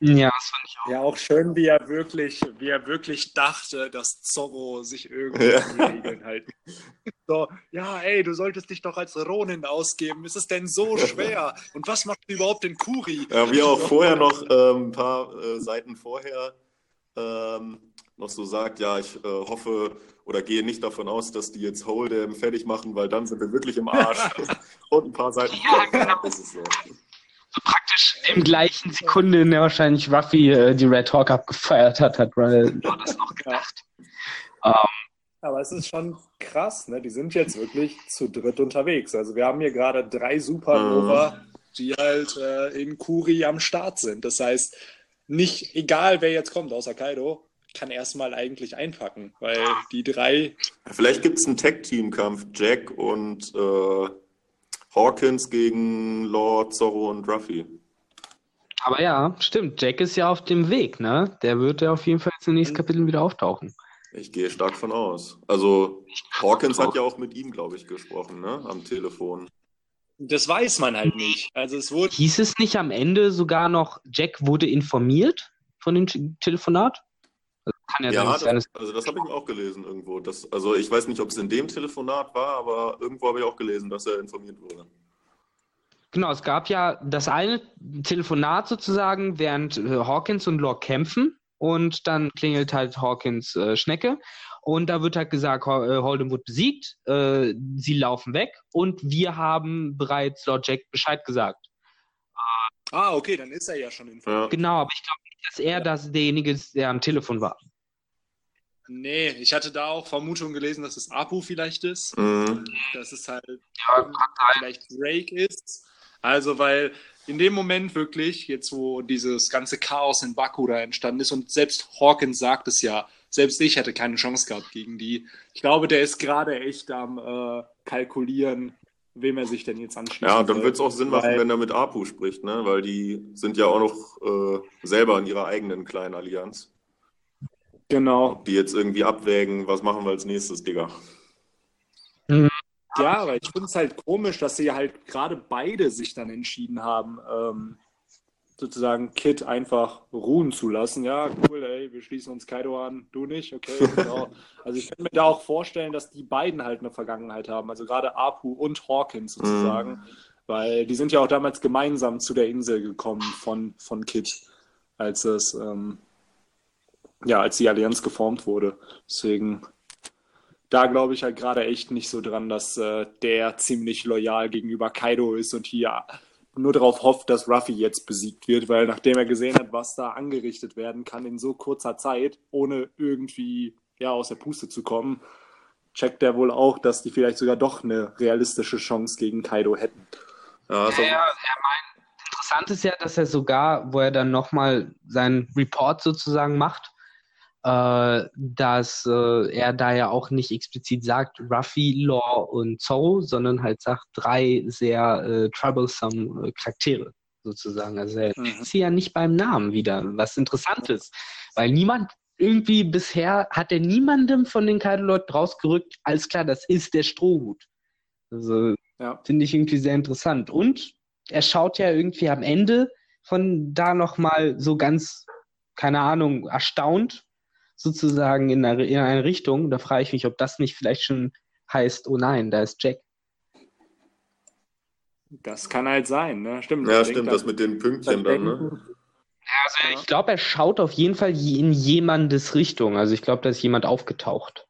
Speaker 3: Ja, das fand ich auch.
Speaker 1: Ja, auch schön, wie er wirklich, wie er wirklich dachte, dass Zorro sich irgendwie
Speaker 2: Ja.
Speaker 1: an die Regeln halten. So, ja, ey, du solltest dich doch als Ronin ausgeben. Ist es denn so schwer? Und was macht überhaupt den Kuri?
Speaker 2: Ja, wie auch vorher noch ähm, ein paar äh, Seiten vorher ähm, noch so sagt, ja, ich äh, hoffe oder gehe nicht davon aus, dass die jetzt Hold'em fertig machen, weil dann sind wir wirklich im Arsch. Und ein paar Seiten
Speaker 3: Ja, genau.
Speaker 2: Das ist so.
Speaker 3: Im gleichen Sekunde, in der wahrscheinlich Ruffy äh, die Red Hawk abgefeiert hat, hat Ronald das noch gedacht.
Speaker 1: Aber es ist schon krass, ne? Die sind jetzt wirklich zu dritt unterwegs. Also wir haben hier gerade drei Supernova, die halt äh, in Kuri am Start sind. Das heißt, nicht egal wer jetzt kommt, außer Kaido, kann erstmal eigentlich einpacken, weil die drei
Speaker 2: Vielleicht gibt es einen Tag-Team-Kampf, Jack und äh, Hawkins gegen Law, Zorro und Ruffy.
Speaker 3: Aber ja, stimmt. Jack ist ja auf dem Weg, ne? Der wird ja auf jeden Fall jetzt in den nächsten Kapiteln wieder auftauchen.
Speaker 2: Ich gehe stark von aus. Also Hawkins hat ja auch mit ihm, glaube ich, gesprochen, ne? Am Telefon.
Speaker 1: Das weiß man halt nicht. Also es wurde.
Speaker 3: Hieß es nicht am Ende sogar noch, Jack wurde informiert von dem Te- Telefonat? Also kann ja,
Speaker 2: Ja,
Speaker 3: sein,
Speaker 2: das, also das habe ich auch gelesen irgendwo. Das, also ich weiß nicht, ob es in dem Telefonat war, aber irgendwo habe ich auch gelesen, dass er informiert wurde.
Speaker 3: Genau, es gab ja das eine Telefonat sozusagen, während äh, Hawkins und Locke kämpfen und dann klingelt halt Hawkins äh, Schnecke und da wird halt gesagt, äh, Holden wird besiegt, äh, sie laufen weg und wir haben bereits Lord Jack Bescheid gesagt.
Speaker 1: Ah, okay, dann ist er ja schon informiert.
Speaker 2: Ja.
Speaker 3: Genau, aber ich glaube nicht, dass er das derjenige ist, der am Telefon war.
Speaker 1: Nee, ich hatte da auch Vermutungen gelesen, dass es Apu vielleicht ist.
Speaker 2: Mhm.
Speaker 1: Dass es halt
Speaker 3: Ja,
Speaker 1: vielleicht Drake ist. Also, weil in dem Moment wirklich, jetzt wo dieses ganze Chaos in Baku da entstanden ist und selbst Hawkins sagt es ja, selbst ich hätte keine Chance gehabt gegen die. Ich glaube, der ist gerade echt am äh, kalkulieren, wem er sich denn jetzt anschließt.
Speaker 2: Ja, dann wird es auch Sinn machen, wenn er mit Apu spricht, ne? weil die sind ja auch noch äh, selber in ihrer eigenen kleinen Allianz.
Speaker 1: Genau.
Speaker 2: Ob die jetzt irgendwie abwägen, was machen wir als nächstes, Digga.
Speaker 1: Mhm. Ja, aber ich finde es halt komisch, dass sie halt gerade beide sich dann entschieden haben, ähm, sozusagen Kit einfach ruhen zu lassen. Ja, cool, ey, wir schließen uns Kaido an, du nicht, okay, genau. Also ich kann mir da auch vorstellen, dass die beiden halt eine Vergangenheit haben, also gerade Apu und Hawkins sozusagen, mm. weil die sind ja auch damals gemeinsam zu der Insel gekommen von, von Kit, als es, ähm, ja, als die Allianz geformt wurde. Deswegen da glaube ich halt gerade echt nicht so dran, dass äh, der ziemlich loyal gegenüber Kaido ist und hier nur darauf hofft, dass Ruffy jetzt besiegt wird, weil nachdem er gesehen hat, was da angerichtet werden kann in so kurzer Zeit, ohne irgendwie ja, aus der Puste zu kommen, checkt er wohl auch, dass die vielleicht sogar doch eine realistische Chance gegen Kaido hätten.
Speaker 3: Ja, also ja, er meint, interessant ist ja, dass er sogar, wo er dann nochmal seinen Report sozusagen macht, dass äh, er da ja auch nicht explizit sagt Ruffy, Law und Zorro, sondern halt sagt drei sehr äh, troublesome äh, Charaktere sozusagen. Also er mhm. nennt sie ja nicht beim Namen wieder, was interessant ist, weil niemand irgendwie bisher hat er niemandem von den Kaido-Leuten rausgerückt, alles klar, das ist der Strohhut. Also ja. finde ich irgendwie sehr interessant. Und er schaut ja irgendwie am Ende von da nochmal so ganz, keine Ahnung, erstaunt sozusagen in eine, in eine Richtung. Da frage ich mich, ob das nicht vielleicht schon heißt, oh nein, da ist Jack.
Speaker 1: Das kann halt sein, ne? Stimmt.
Speaker 2: Ja, stimmt, das mit den Pünktchen dann, ne?
Speaker 3: Ja, also ich glaube, er schaut auf jeden Fall in jemandes Richtung. Also ich glaube, da ist jemand aufgetaucht.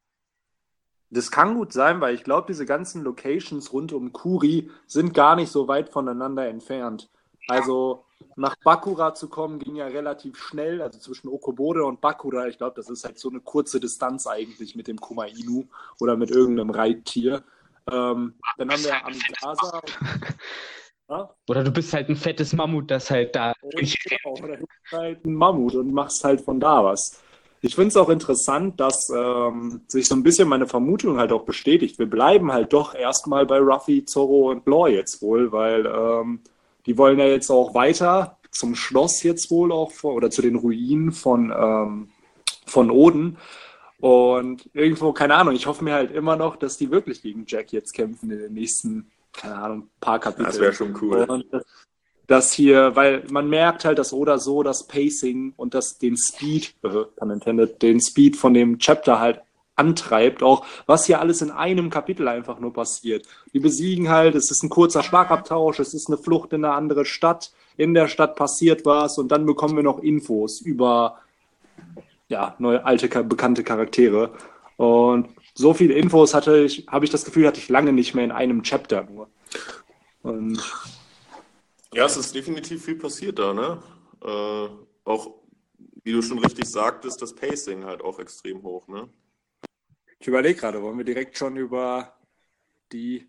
Speaker 1: Das kann gut sein, weil ich glaube, diese ganzen Locations rund um Kuri sind gar nicht so weit voneinander entfernt. Also nach Bakura zu kommen, ging ja relativ schnell, also zwischen Okobode und Bakura. Ich glaube, das ist halt so eine kurze Distanz eigentlich mit dem Kuma Inu oder mit irgendeinem Reittier. Ähm, dann haben wir Amigasa.
Speaker 3: Ja? Oder du bist halt ein fettes Mammut, das halt da.
Speaker 1: Genau, oder du bist halt ein Mammut und machst halt von da was. Ich finde es auch interessant, dass ähm, sich so ein bisschen meine Vermutung halt auch bestätigt. Wir bleiben halt doch erstmal bei Ruffy, Zorro und Law jetzt wohl, weil ähm, die wollen ja jetzt auch weiter zum Schloss jetzt wohl auch vor, oder zu den Ruinen von, ähm, von Oden. Und irgendwo, keine Ahnung, ich hoffe mir halt immer noch, dass die wirklich gegen Jack jetzt kämpfen in den nächsten, keine Ahnung, paar Kapiteln.
Speaker 2: Das wäre schon cool. Und
Speaker 1: das hier, weil man merkt halt, dass oder so das Pacing und das den Speed, äh, intended, den Speed von dem Chapter halt antreibt, auch was hier alles in einem Kapitel einfach nur passiert. Die besiegen halt, es ist ein kurzer Schlagabtausch, es ist eine Flucht in eine andere Stadt, in der Stadt passiert was und dann bekommen wir noch Infos über ja, neue, alte, bekannte Charaktere. Und so viele Infos hatte ich, habe ich das Gefühl, hatte ich lange nicht mehr in einem Chapter nur. Und
Speaker 2: ja, es ist definitiv viel passiert da, ne? Äh, auch, wie du schon richtig sagtest, das Pacing halt auch extrem hoch, ne?
Speaker 1: Ich überlege gerade, wollen wir direkt schon über die,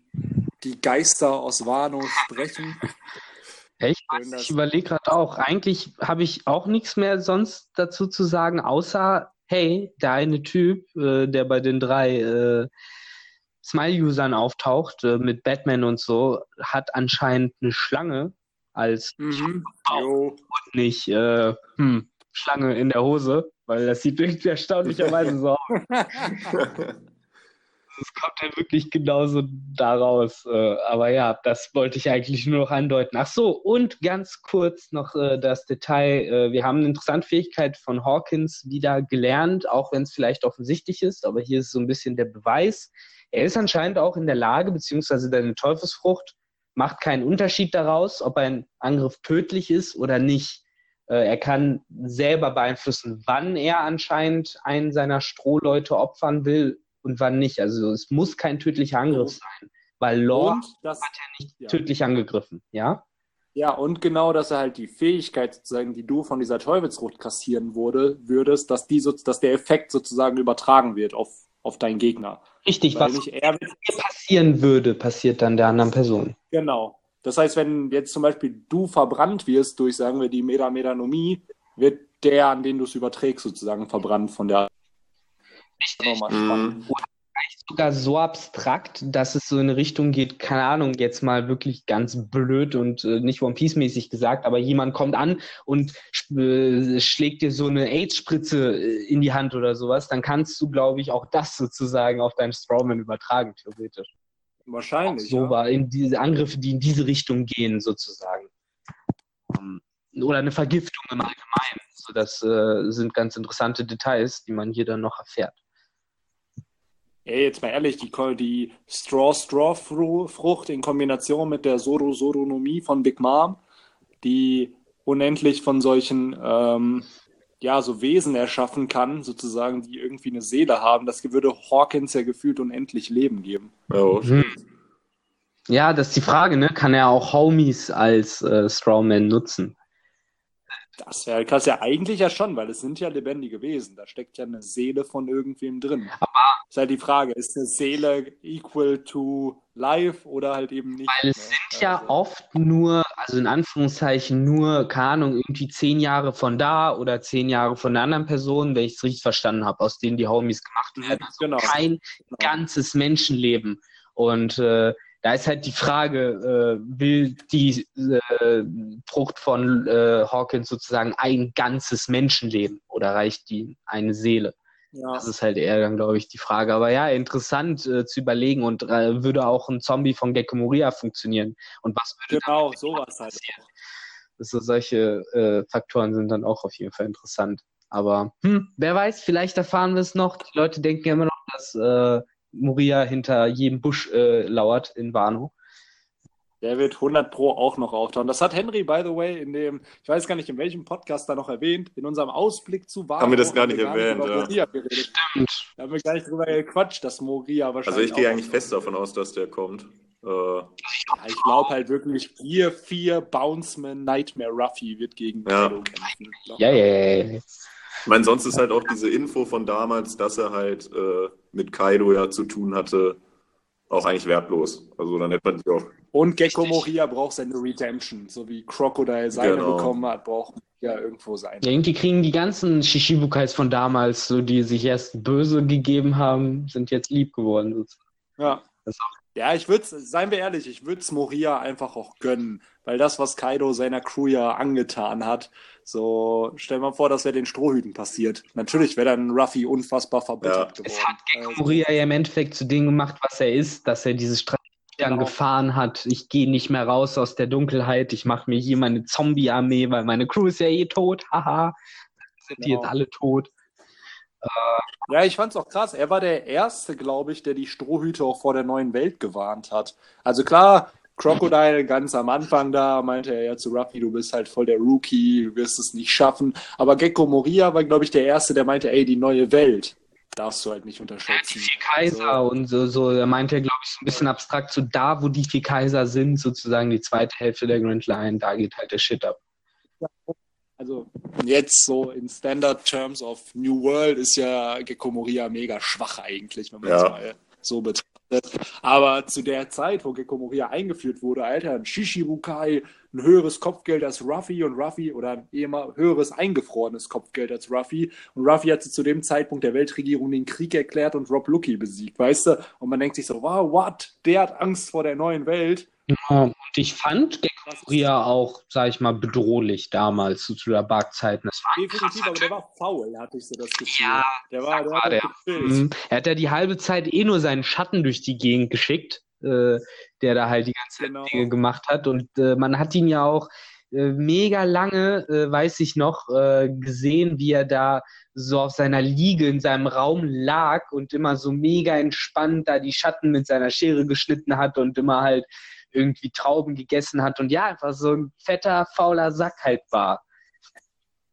Speaker 1: die Geister aus Wano sprechen?
Speaker 3: Ich, ich überlege gerade auch. Eigentlich habe ich auch nichts mehr sonst dazu zu sagen, außer, hey, der eine Typ, äh, der bei den drei äh, Smile-Usern auftaucht, äh, mit Batman und so, hat anscheinend eine Schlange als mhm. und nicht äh, hm, Schlange in der Hose weil das sieht irgendwie erstaunlicherweise so aus. Es kommt ja wirklich genauso daraus. Äh, aber ja, das wollte ich eigentlich nur noch andeuten. Ach so, und ganz kurz noch äh, das Detail. Äh, wir haben eine interessante Fähigkeit von Hawkins wieder gelernt, auch wenn es vielleicht offensichtlich ist, aber hier ist so ein bisschen der Beweis. Er ist anscheinend auch in der Lage, beziehungsweise deine Teufelsfrucht macht keinen Unterschied daraus, ob ein Angriff tödlich ist oder nicht. Äh, er kann selber beeinflussen, wann er anscheinend einen seiner Strohleute opfern will und wann nicht. Also es muss kein tödlicher Angriff sein, weil Lore das, hat ja nicht ja. tödlich angegriffen, ja?
Speaker 1: Ja, und genau, dass er halt die Fähigkeit sozusagen, die du von dieser Teufelsrucht kassieren wurde, würdest, dass die so, dass der Effekt sozusagen übertragen wird auf, auf deinen Gegner.
Speaker 3: Richtig, Weil was nicht er passieren würde, passiert dann der anderen Person.
Speaker 1: Genau, Das heißt, wenn jetzt zum Beispiel du verbrannt wirst durch, sagen wir, die Metamedanomie, wird der, an den du es überträgst, sozusagen verbrannt von der.
Speaker 3: Nochmal spannend. Mhm sogar so abstrakt, dass es so in eine Richtung geht, keine Ahnung, jetzt mal wirklich ganz blöd und äh, nicht One Piece-mäßig gesagt, aber jemand kommt an und äh, schlägt dir so eine AIDS-Spritze äh, in die Hand oder sowas, dann kannst du, glaube ich, auch das sozusagen auf deinen Strawman übertragen, theoretisch.
Speaker 1: Wahrscheinlich.
Speaker 3: So ja. war in diese Angriffe, die in diese Richtung gehen, sozusagen. Ähm, oder eine Vergiftung im Allgemeinen. So, das äh, sind ganz interessante Details, die man hier dann noch erfährt.
Speaker 1: Ey, jetzt mal ehrlich, die, die Straw-Straw-Frucht in Kombination mit der Soro-Soronomie von Big Mom, die unendlich von solchen, ähm, ja, so Wesen erschaffen kann, sozusagen, die irgendwie eine Seele haben, das würde Hawkins ja gefühlt unendlich Leben geben.
Speaker 3: Ja, hm. ja das ist die Frage, ne? Kann er auch Homies als äh, Strawman nutzen?
Speaker 1: Das wäre krass. Ja, eigentlich ja schon, weil es sind ja lebendige Wesen. Da steckt ja eine Seele von irgendwem drin. Aber ist halt die Frage, ist eine Seele equal to life oder halt eben nicht?
Speaker 3: Weil es ne? sind ja also. oft nur, also in Anführungszeichen nur, keine Ahnung, irgendwie zehn Jahre von da oder zehn Jahre von einer anderen Person, wenn ich es richtig verstanden habe, aus denen die Homies gemacht mhm, werden. Also genau. kein genau. ganzes Menschenleben. Und äh, da ist halt die Frage, äh, will die äh, Frucht von äh, Hawkins sozusagen ein ganzes Menschenleben oder reicht die eine Seele? Ja. Das ist halt eher dann, glaube ich, die Frage. Aber ja, interessant äh, zu überlegen und äh, würde auch ein Zombie von Gecko Moria funktionieren? Und was würde
Speaker 1: genau, sowas halt.
Speaker 3: passieren? Also solche äh, Faktoren sind dann auch auf jeden Fall interessant. Aber hm, wer weiß, vielleicht erfahren wir es noch. Die Leute denken immer noch, dass Moria hinter jedem Busch äh, lauert in Wano.
Speaker 1: Der wird 100 Pro auch noch auftauchen. Das hat Henry, by the way, in dem, ich weiß gar nicht, in welchem Podcast da noch erwähnt, in unserem Ausblick zu
Speaker 2: Wano. Haben wir das gar nicht erwähnt, ja.
Speaker 1: Stimmt. Da haben wir gar nicht drüber gequatscht, dass Moria wahrscheinlich.
Speaker 2: Also ich gehe eigentlich fest davon aus, dass der kommt. Äh, ja,
Speaker 1: ich glaube halt wirklich, Gear 4 Bounceman Nightmare Ruffy wird gegen
Speaker 2: ja. Kämpfen.
Speaker 3: Ja, ja, ja, ja.
Speaker 2: Ich meine, sonst ist halt auch diese Info von damals, dass er halt äh, mit Kaido ja zu tun hatte, auch eigentlich wertlos. Also dann hätte man die auch.
Speaker 1: Und Gecko Moria braucht seine Redemption, so wie Crocodile seine genau. bekommen hat, braucht ja irgendwo seine.
Speaker 3: Ja, irgendwie kriegen die ganzen Shishibukais von damals, so die sich erst böse gegeben haben, sind jetzt lieb geworden.
Speaker 1: Ja. Ja, ich würde seien wir ehrlich, ich würde es Moria einfach auch gönnen, weil das, was Kaido seiner Crew ja angetan hat, so, stell mal vor, das wäre den Strohhüten passiert. Natürlich wäre dann Ruffy unfassbar verbittert ja. geworden.
Speaker 3: Es hat Gekko Moria ja im Endeffekt zu dem gemacht, was er ist, dass er diese Strategie genau. gefahren hat. Ich gehe nicht mehr raus aus der Dunkelheit, ich mache mir hier meine Zombie-Armee, weil meine Crew ist ja eh tot, haha. Sind genau. die jetzt alle tot.
Speaker 1: Ja, ich fand's auch krass. Er war der Erste, glaube ich, der die Strohhüte auch vor der neuen Welt gewarnt hat. Also klar, Crocodile ganz am Anfang da meinte er ja zu Ruffy, du bist halt voll der Rookie, du wirst es nicht schaffen. Aber Gecko Moria war, glaube ich, der Erste, der meinte, ey, die neue Welt darfst du halt nicht unterschätzen. Ja, die
Speaker 3: vier Kaiser so. und so, so, er meinte, glaube ich, so ein bisschen abstrakt, so da, wo die vier Kaiser sind, sozusagen die zweite Hälfte der Grand Line, da geht halt der Shit ab.
Speaker 1: Ja, also jetzt so in Standard Terms of New World ist ja Gecko Moria mega schwach eigentlich, wenn man es mal so betrachtet. Aber zu der Zeit, wo Gecko Moria eingeführt wurde, Alter, ein Shishibukai, ein höheres Kopfgeld als Ruffy und Ruffy oder ein eher höheres eingefrorenes Kopfgeld als Ruffy. Und Ruffy hatte zu dem Zeitpunkt der Weltregierung den Krieg erklärt und Rob Lucky besiegt, weißt du? Und man denkt sich so, wow, what? Der hat Angst vor der neuen Welt.
Speaker 3: Ja, und ich fand Gecko Moria auch, sag ich mal, bedrohlich damals zu, zu der Bark-Zeit.
Speaker 1: Definitiv, aber der war faul, hatte ich so das Gefühl. Ja,
Speaker 3: der war, der, war der. Mhm. Er hat ja die halbe Zeit eh nur seinen Schatten durch die Gegend geschickt, äh, der da halt die ganze genau. Dinge gemacht hat. Und äh, man hat ihn ja auch äh, mega lange, äh, weiß ich noch, äh, gesehen, wie er da so auf seiner Liege in seinem Raum lag und immer so mega entspannt da die Schatten mit seiner Schere geschnitten hat und immer halt irgendwie Trauben gegessen hat und ja, einfach so ein fetter, fauler Sack halt war.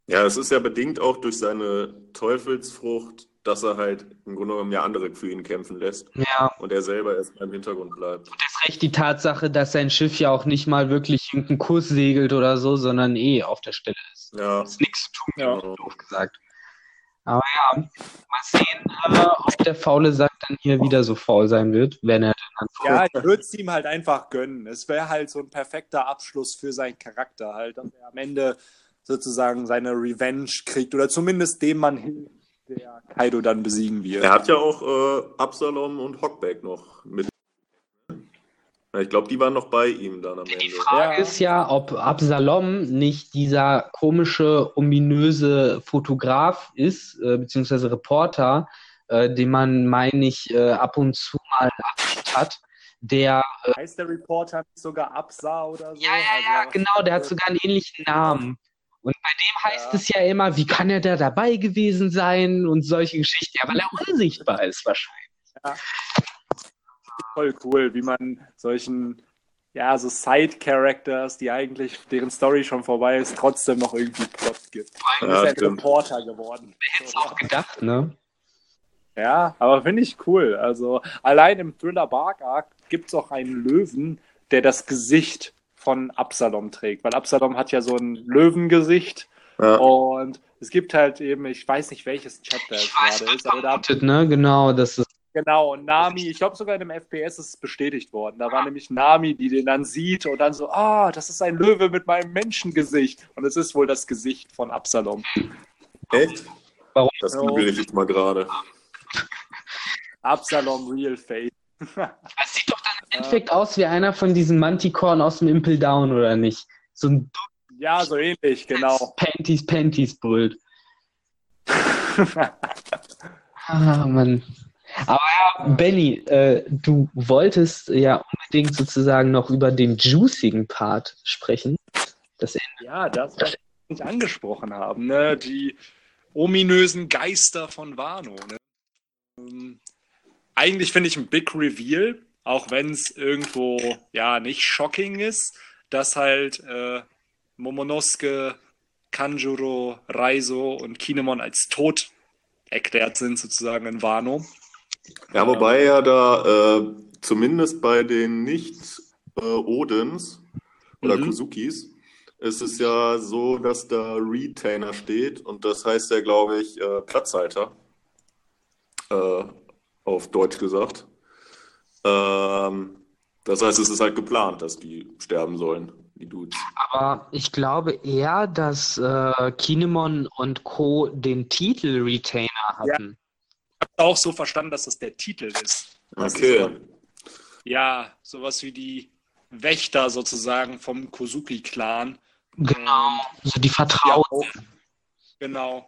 Speaker 2: Ja, es ist ja bedingt auch durch seine Teufelsfrucht, dass er halt im Grunde genommen ja andere für ihn kämpfen lässt.
Speaker 3: Ja.
Speaker 2: Und er selber erst im Hintergrund bleibt.
Speaker 3: Und ist recht die Tatsache, dass sein Schiff ja auch nicht mal wirklich irgendeinen Kurs segelt oder so, sondern eh auf der Stelle ist.
Speaker 2: Ja.
Speaker 3: Ist nichts zu tun, ja. doof gesagt. Aber ja, mal sehen, äh, ob der faule Sack dann hier wieder so faul sein wird, wenn er dann
Speaker 1: Ja, ich würde es ihm halt einfach gönnen. Es wäre halt so ein perfekter Abschluss für seinen Charakter halt, dass er am Ende sozusagen seine Revenge kriegt oder zumindest dem Mann hilft, der Kaido dann besiegen wird.
Speaker 2: Er hat ja auch äh, Absalom und Hockback noch mit. Ich glaube, die waren noch bei ihm dann am Ende.
Speaker 3: Die Frage
Speaker 1: Ja.
Speaker 3: ist ja, ob Absalom nicht dieser komische, ominöse Fotograf ist, äh, beziehungsweise Reporter, äh, den man, meine ich, äh, ab und zu mal hat, der, äh,
Speaker 1: Heißt der Reporter sogar Absa oder so?
Speaker 3: ja, ja, ja,
Speaker 1: Also,
Speaker 3: genau, der hat sogar einen ähnlichen Namen. Und bei dem heißt
Speaker 1: Ja.
Speaker 3: es ja immer, wie kann er da dabei gewesen sein und solche Geschichten, ja, weil er unsichtbar ist wahrscheinlich.
Speaker 1: voll cool, wie man solchen, ja, so Side-Characters, die eigentlich, deren Story schon vorbei ist, trotzdem noch irgendwie Plot gibt.
Speaker 2: Ja,
Speaker 1: ist ja ein
Speaker 2: stimmt.
Speaker 1: Reporter geworden.
Speaker 3: Hätte auch gedacht, ne?
Speaker 1: Ja, aber finde ich cool. Also allein im Thriller Bark Arc gibt es auch einen Löwen, der das Gesicht von Absalom trägt, weil Absalom hat ja so ein Löwengesicht
Speaker 2: Ja.
Speaker 1: und es gibt halt eben, ich weiß nicht welches Chapter es
Speaker 3: Ich weiß,
Speaker 1: gerade
Speaker 3: was
Speaker 1: ist, aber da
Speaker 3: vermutet, ne? Genau, das ist
Speaker 1: Genau, und Nami, ich glaube sogar in dem FPS ist es bestätigt worden. Da war nämlich Nami, die den dann sieht und dann so, ah, das ist ein Löwe mit meinem Menschengesicht. Und es ist wohl das Gesicht von Absalom.
Speaker 2: Echt?
Speaker 3: Warum?
Speaker 2: Das google ich jetzt mal gerade.
Speaker 1: Absalom Real Face.
Speaker 3: Das sieht doch dann im Endeffekt aus wie einer von diesen Manticoren aus dem Impel Down, oder nicht? So ein
Speaker 1: Ja, so ähnlich, genau.
Speaker 3: Panties, Panties brüllt. Ah, Mann. Aber ja, Benny, äh, du wolltest ja unbedingt sozusagen noch über den juicigen Part sprechen. Das.
Speaker 1: Ja, das, was wir nicht angesprochen haben, ne? die ominösen Geister von Wano. Ne? Ähm, eigentlich finde ich ein Big Reveal, auch wenn es irgendwo ja nicht shocking ist, dass halt äh, Momonosuke, Kanjuro, Raizo und Kinemon als tot erklärt sind, sozusagen in Wano.
Speaker 2: Ja, wobei ja da äh, zumindest bei den Nicht-Odins oder
Speaker 1: Mhm.
Speaker 2: Kusukis ist es ja so, dass da Retainer steht und das heißt ja, glaube ich, äh, Platzhalter. Äh, auf Deutsch gesagt. Ähm, das heißt, es ist halt geplant, dass die sterben sollen, die Dudes.
Speaker 3: Aber ich glaube eher, dass äh, Kinemon und Co. den Titel Retainer hatten.
Speaker 1: Auch so verstanden, dass das der Titel ist. Das
Speaker 2: Okay.
Speaker 1: ist, ja, sowas wie die Wächter sozusagen vom Kozuki-Clan.
Speaker 3: Genau. So die
Speaker 1: Ja,
Speaker 3: Vertrauen.
Speaker 1: auch, genau.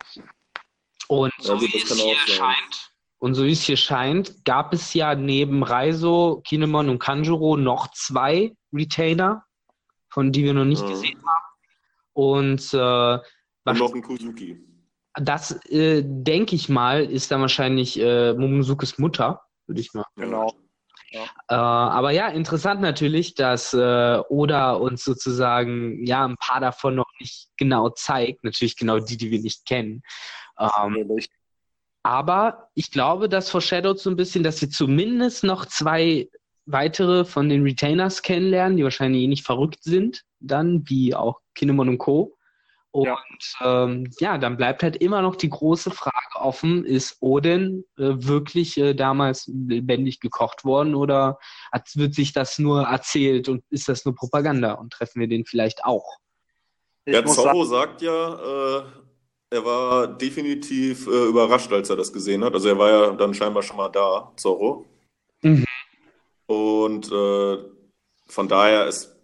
Speaker 3: Und
Speaker 2: Ja,
Speaker 3: so
Speaker 2: gut,
Speaker 3: wie
Speaker 2: das
Speaker 3: es hier scheint, und so wie es hier scheint, gab es ja neben Raizo, Kinemon und Kanjuro noch zwei Retainer, von die wir noch nicht
Speaker 2: Mhm.
Speaker 3: gesehen haben. Und äh,
Speaker 2: Und noch ein Kuzuki.
Speaker 3: das, äh, denke ich mal, ist dann wahrscheinlich äh, Momosukes Mutter, würde ich mal.
Speaker 1: Genau.
Speaker 3: Äh, aber ja, interessant natürlich, dass äh, Oda uns sozusagen ja ein paar davon noch nicht genau zeigt. Natürlich genau die, die wir nicht kennen. Ähm. Aber ich glaube, das foreshadowt so ein bisschen, dass wir zumindest noch zwei weitere von den Retainers kennenlernen, die wahrscheinlich eh nicht verrückt sind, dann, wie auch Kinemon und Co. Und
Speaker 1: Ja.
Speaker 3: ähm, ja, dann bleibt halt immer noch die große Frage offen, ist Odin äh, wirklich äh, damals lebendig gekocht worden oder hat, wird sich das nur erzählt und ist das nur Propaganda und treffen wir den vielleicht auch?
Speaker 1: Ich
Speaker 2: Ja, Zorro
Speaker 1: sagen,
Speaker 2: sagt ja, äh, er war definitiv äh, überrascht, als er das gesehen hat. Also er war ja dann scheinbar schon mal da, Zorro.
Speaker 3: Mhm.
Speaker 2: Und äh, von daher ist,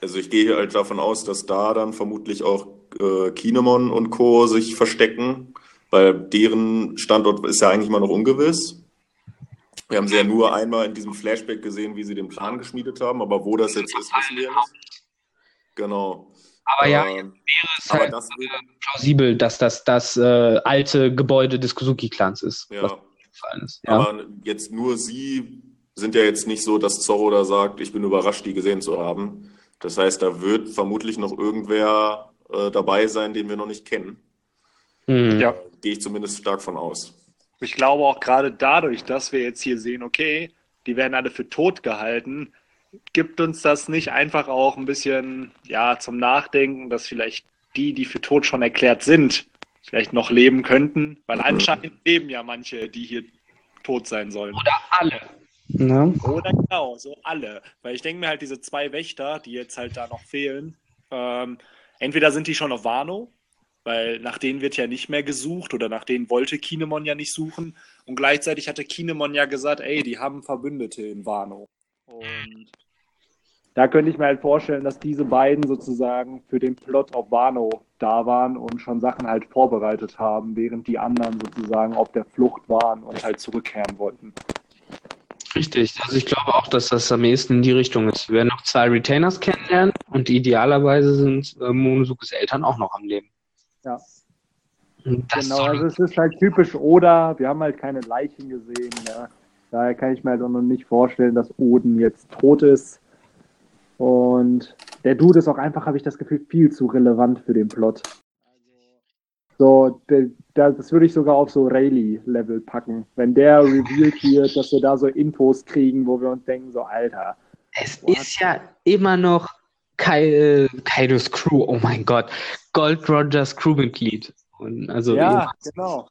Speaker 2: also ich gehe halt davon aus, dass da dann vermutlich auch äh, Kinemon und Co. sich verstecken, weil deren Standort ist ja eigentlich mal noch ungewiss. Wir haben sie ja nur einmal in diesem Flashback gesehen, wie sie den Plan geschmiedet haben, aber wo das jetzt ist, wissen wir nicht. Genau.
Speaker 3: Aber ja,
Speaker 2: Ähm,
Speaker 3: wäre es
Speaker 2: aber
Speaker 3: halt
Speaker 2: das wird,
Speaker 3: plausibel, dass das das äh, alte Gebäude des Kozuki-Clans ist,
Speaker 2: ja.
Speaker 3: ist. Ja.
Speaker 2: Aber jetzt nur sie sind ja jetzt nicht so, dass Zorro da sagt, ich bin überrascht, die gesehen zu haben. Das heißt, da wird vermutlich noch irgendwer äh, dabei sein, den wir noch nicht kennen.
Speaker 3: Mhm.
Speaker 1: Ja.
Speaker 2: Gehe ich zumindest stark von aus.
Speaker 1: ich glaube auch gerade dadurch, dass wir jetzt hier sehen, okay, die werden alle für tot gehalten, gibt uns das nicht einfach auch ein bisschen ja zum Nachdenken, dass vielleicht die, die für tot schon erklärt sind, vielleicht noch leben könnten, weil anscheinend leben ja manche, die hier tot sein sollen.
Speaker 3: Oder alle. Ne?
Speaker 1: Oder genau, so alle. Weil ich denke mir halt, diese zwei Wächter, die jetzt halt da noch fehlen, ähm, entweder sind die schon auf Wano, weil nach denen wird ja nicht mehr gesucht oder nach denen wollte Kinemon ja nicht suchen. Und gleichzeitig hatte Kinemon ja gesagt, ey, die haben Verbündete in Wano. Und da könnte ich mir halt vorstellen, dass diese beiden sozusagen für den Plot auf Wano da waren und schon Sachen halt vorbereitet haben, während die anderen sozusagen auf der Flucht waren und halt zurückkehren wollten.
Speaker 3: Richtig, also ich glaube auch, dass das am ehesten in die Richtung ist. Wir werden noch zwei Retainers kennenlernen und idealerweise sind äh, Monosukes Eltern auch noch am Leben.
Speaker 1: Ja. genau, also es ist halt typisch Oda, wir haben halt keine Leichen gesehen. Ja. Daher kann ich mir halt auch noch nicht vorstellen, dass Oden jetzt tot ist. Und der Dude ist auch einfach, habe ich das Gefühl, viel zu relevant für den Plot. So, das würde ich sogar auf so Rayleigh-Level packen. Wenn der revealed wird, dass wir da so Infos kriegen, wo wir uns denken, so, Alter.
Speaker 3: Es ist ja immer noch Kai, Kaidos Crew, oh mein Gott. Gold Rogers Crewmitglied. Und also
Speaker 1: ja, genau.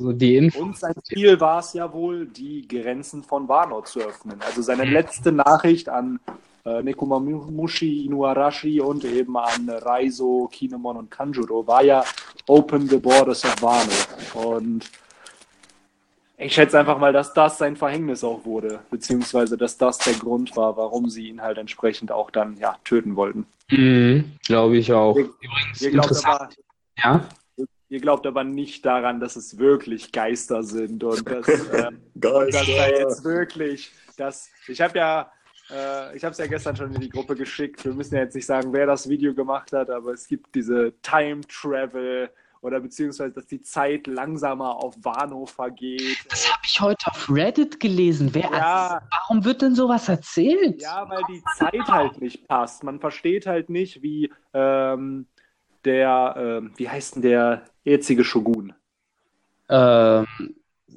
Speaker 3: So die Info.
Speaker 1: Und sein Ziel war es ja wohl, die Grenzen von Wano zu öffnen. Also seine letzte Nachricht an äh, Nekomamushi, Inuarashi und eben an Raizo, Kinemon und Kanjuro war ja Open the Borders of Wano. Und ich schätze einfach mal, dass das sein Verhängnis auch wurde, beziehungsweise dass das der Grund war, warum sie ihn halt entsprechend auch dann ja, töten wollten.
Speaker 3: Mhm, Glaube ich auch.
Speaker 1: Ihr, Übrigens, ihr glaubt, aber, ja? Ihr glaubt aber nicht daran, dass es wirklich Geister sind und dass, äh, Geister. dass da jetzt wirklich, dass ich habe ja äh, ich habe es ja gestern schon in die Gruppe geschickt. Wir müssen ja jetzt nicht sagen, wer das Video gemacht hat, aber es gibt diese Time Travel oder beziehungsweise, dass die Zeit langsamer auf Wano vergeht.
Speaker 3: Das habe ich heute auf Reddit gelesen. Wer, ja, warum wird denn sowas erzählt?
Speaker 1: Ja, weil die Zeit halt nicht passt. Man versteht halt nicht, wie ähm, der, ähm, wie heißt denn der jetzige Shogun?
Speaker 3: Ähm,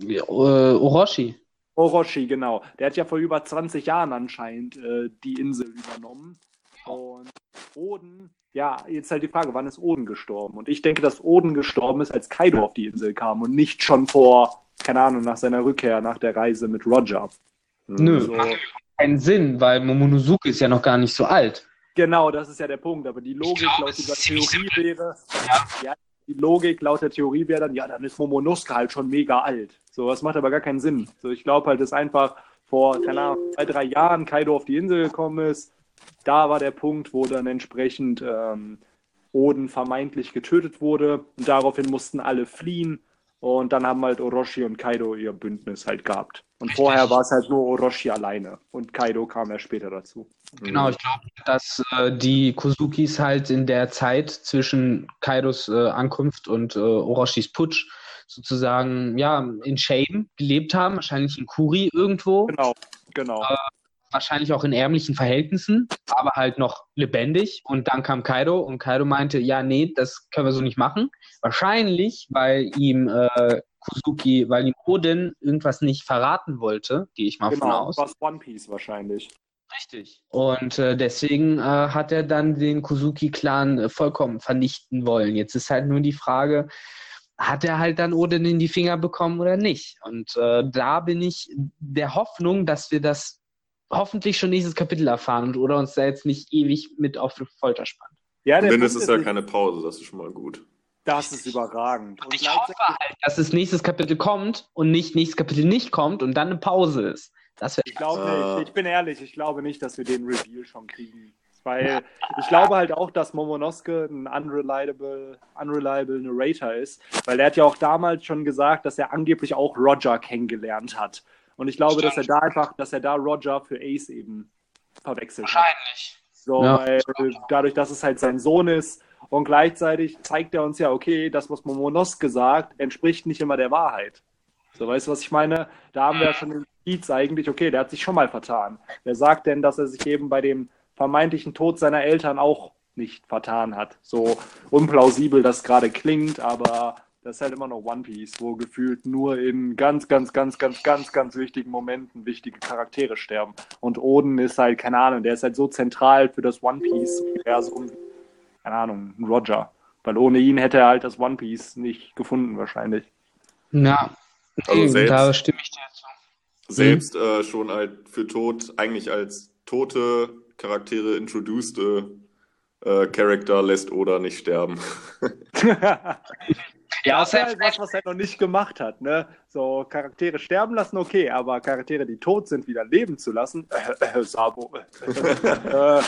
Speaker 3: äh, Orochi.
Speaker 1: Orochi, genau. Der hat ja vor über 20 Jahren anscheinend äh, die Insel übernommen. Und Oden, ja, jetzt halt die Frage, wann ist Oden gestorben? Und ich denke, dass Oden gestorben ist, als Kaido auf die Insel kam und nicht schon vor, keine Ahnung, nach seiner Rückkehr, nach der Reise mit Roger.
Speaker 3: Nö, so. macht keinen Sinn, weil Momonosuke ist ja noch gar nicht so alt.
Speaker 1: Genau, das ist ja der Punkt. Aber die Logik glaub, laut dieser Theorie wäre, ja. Die Logik laut der Theorie wäre dann, ja, dann ist Momonosuke halt schon mega alt. So, das macht aber gar keinen Sinn. So, ich glaube halt, dass einfach vor, keine Ahnung, zwei, drei Jahren Kaido auf die Insel gekommen ist. Da war der Punkt, wo dann entsprechend ähm, Oden vermeintlich getötet wurde. Und daraufhin mussten alle fliehen. Und dann haben halt Orochi und Kaido ihr Bündnis halt gehabt. Und vorher war es halt nur Orochi alleine. Und Kaido kam ja später dazu.
Speaker 3: Genau, ich glaube, dass äh, die Kozukis halt in der Zeit zwischen Kaidos äh, Ankunft und äh, Orochis Putsch sozusagen ja in Shame gelebt haben, wahrscheinlich in Kuri irgendwo.
Speaker 1: Genau, genau.
Speaker 3: Äh, wahrscheinlich auch in ärmlichen Verhältnissen, aber halt noch lebendig. Und dann kam Kaido und Kaido meinte, ja, nee, das können wir so nicht machen. Wahrscheinlich, weil ihm äh, Kuzuki, weil ihm Odin irgendwas nicht verraten wollte, gehe ich mal genau, von aus.
Speaker 1: Was One Piece wahrscheinlich.
Speaker 3: Richtig. Und äh, deswegen äh, hat er dann den Kuzuki-Clan äh, vollkommen vernichten wollen. Jetzt ist halt nur die Frage, hat er halt dann Odin in die Finger bekommen oder nicht. Und äh, da bin ich der Hoffnung, dass wir das hoffentlich schon nächstes Kapitel erfahren und oder uns da jetzt nicht ewig mit auf die Folter spannen.
Speaker 2: Ja, der Zumindest ist ja keine Pause, das ist schon mal gut.
Speaker 1: Das ist überragend.
Speaker 3: Und, und ich hoffe halt, dass das nächstes Kapitel kommt und nicht nächstes Kapitel nicht kommt und dann eine Pause ist. Das
Speaker 1: ich glaube nicht, äh. ich bin ehrlich, ich glaube nicht, dass wir den Reveal schon kriegen. Weil ich glaube halt auch, dass Momonosuke ein unreliable, unreliable Narrator ist, weil er hat ja auch damals schon gesagt, dass er angeblich auch Roger kennengelernt hat. Und ich glaube, Stimmt. dass er da einfach, dass er da Roger für Ace eben verwechselt
Speaker 3: Wahrscheinlich.
Speaker 1: hat. So, ja. weil dadurch, dass es halt sein Sohn ist und gleichzeitig zeigt er uns ja, okay, das, was Momonosuke sagt, entspricht nicht immer der Wahrheit. So, weißt du, was ich meine? Da haben wir ja schon Indiz eigentlich, okay, der hat sich schon mal vertan. Wer sagt denn, dass er sich eben bei dem vermeintlichen Tod seiner Eltern auch nicht vertan hat. So unplausibel das gerade klingt, aber das ist halt immer noch One Piece, wo gefühlt nur in ganz, ganz, ganz, ganz, ganz, ganz wichtigen Momenten wichtige Charaktere sterben. Und Oden ist halt, keine Ahnung, der ist halt so zentral für das One Piece-Universum, keine Ahnung, ein Roger. Weil ohne ihn hätte er halt das One Piece nicht gefunden, wahrscheinlich.
Speaker 3: Ja,
Speaker 2: Also
Speaker 3: da stimme ich dir zu.
Speaker 2: Selbst äh, schon halt für tot, eigentlich als tote Charaktere introduced äh, Charakter lässt Oda nicht sterben.
Speaker 3: Ja,
Speaker 1: Das ist halt was, was er noch nicht gemacht hat, ne? So Charaktere sterben lassen, okay, aber Charaktere, die tot sind, wieder leben zu lassen, äh, äh, Sabo, äh,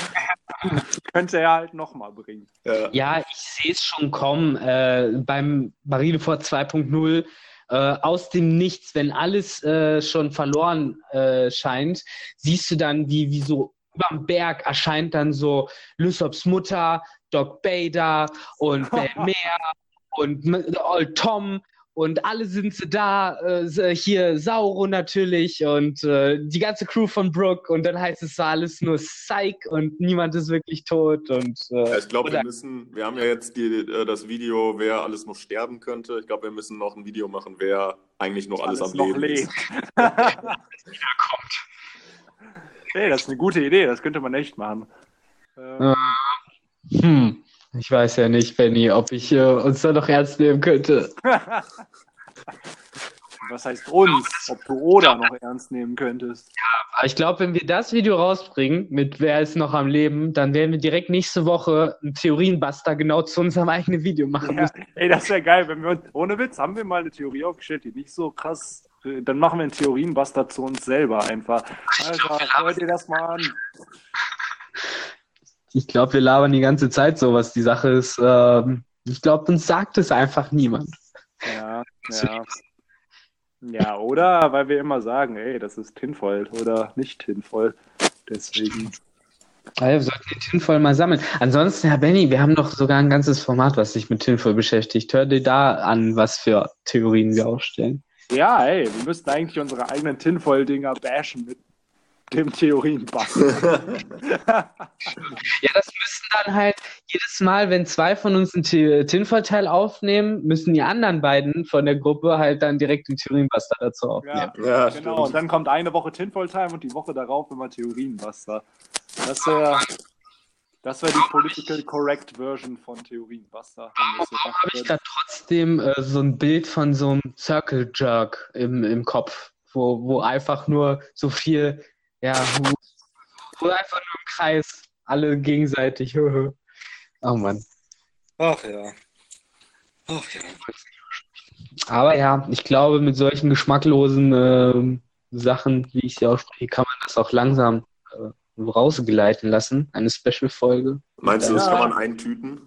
Speaker 1: könnte er halt nochmal bringen.
Speaker 2: Ja.
Speaker 3: Ja, ich sehe es schon kommen. Äh, beim Marineford 2.0 äh, aus dem Nichts, wenn alles äh, schon verloren äh, scheint, siehst du dann, wie, wie so überm Berg erscheint dann so Lysops Mutter, Doc Bader und Belmer und M- Old Tom und alle sind sie da, äh, hier Sauro natürlich und äh, die ganze Crew von Brooke und dann heißt es so alles nur Psych und niemand ist wirklich tot und äh,
Speaker 2: Ja, ich glaube, wir müssen, wir haben ja jetzt die, äh, das Video, wer alles noch sterben könnte. Ich glaube, wir müssen noch ein Video machen, wer eigentlich noch alles, am
Speaker 1: noch
Speaker 2: Leben
Speaker 1: lebt.
Speaker 2: ist.
Speaker 1: Hey, das ist eine gute Idee, das könnte man echt machen. Ähm,
Speaker 3: Ja. Hm, ich weiß ja nicht, Benny, ob ich äh, uns da noch ernst nehmen könnte.
Speaker 1: Was heißt uns? Ob du Oda noch ernst nehmen könntest?
Speaker 3: Aber ich glaube, wenn wir das Video rausbringen mit Wer ist noch am Leben, dann werden wir direkt nächste Woche einen Theorienbuster genau zu unserem eigenen Video machen
Speaker 1: Ja,
Speaker 3: müssen.
Speaker 1: ey, das wäre geil, wenn wir uns, ohne Witz, haben wir mal eine Theorie aufgestellt, die nicht so krass, äh, dann machen wir einen Theorienbuster zu uns selber einfach. Alter, hört ihr das mal an?
Speaker 3: Ich glaube, wir labern die ganze Zeit so, was die Sache ist. Ähm, ich glaube, uns sagt es einfach niemand.
Speaker 1: Ja, ja. Ja, oder weil wir immer sagen, ey, das ist tinvoll oder nicht tinvoll. Deswegen.
Speaker 3: Ja, wir sollten den Tinfoil mal sammeln. Ansonsten, Herr Benny, wir haben doch sogar ein ganzes Format, was sich mit Tinfoil beschäftigt. Hör dir da an, was für Theorien wir aufstellen.
Speaker 1: Ja, ey, wir müssten eigentlich unsere eigenen Tinfoil-Dinger bashen mit dem Theorienbuster.
Speaker 3: Ja, das müssen dann halt jedes Mal, wenn zwei von uns einen Ti- Tinfoil-Teil aufnehmen, müssen die anderen beiden von der Gruppe halt dann direkt den Theorienbuster dazu aufnehmen.
Speaker 1: ja,
Speaker 2: Ja,
Speaker 1: genau.
Speaker 2: stimmt.
Speaker 1: Und dann kommt eine Woche Tinfoil-Time und die Woche darauf immer Theorienbuster. Das wäre das wär die political correct Version von Theorienbuster. gemacht
Speaker 3: habe ich da trotzdem äh, so ein Bild von so einem Circle Jerk im, im Kopf, wo, wo einfach nur so viel, ja, wo, wo einfach nur im Kreis alle gegenseitig. oh Mann.
Speaker 1: Ach ja. Ach ja.
Speaker 3: Aber ja, ich glaube, mit solchen geschmacklosen ähm, Sachen, wie ich sie ausspreche, kann man das auch langsam äh, rausgeleiten lassen. Eine Special-Folge.
Speaker 2: Meinst du, das
Speaker 1: Ja.
Speaker 2: kann man eintüten?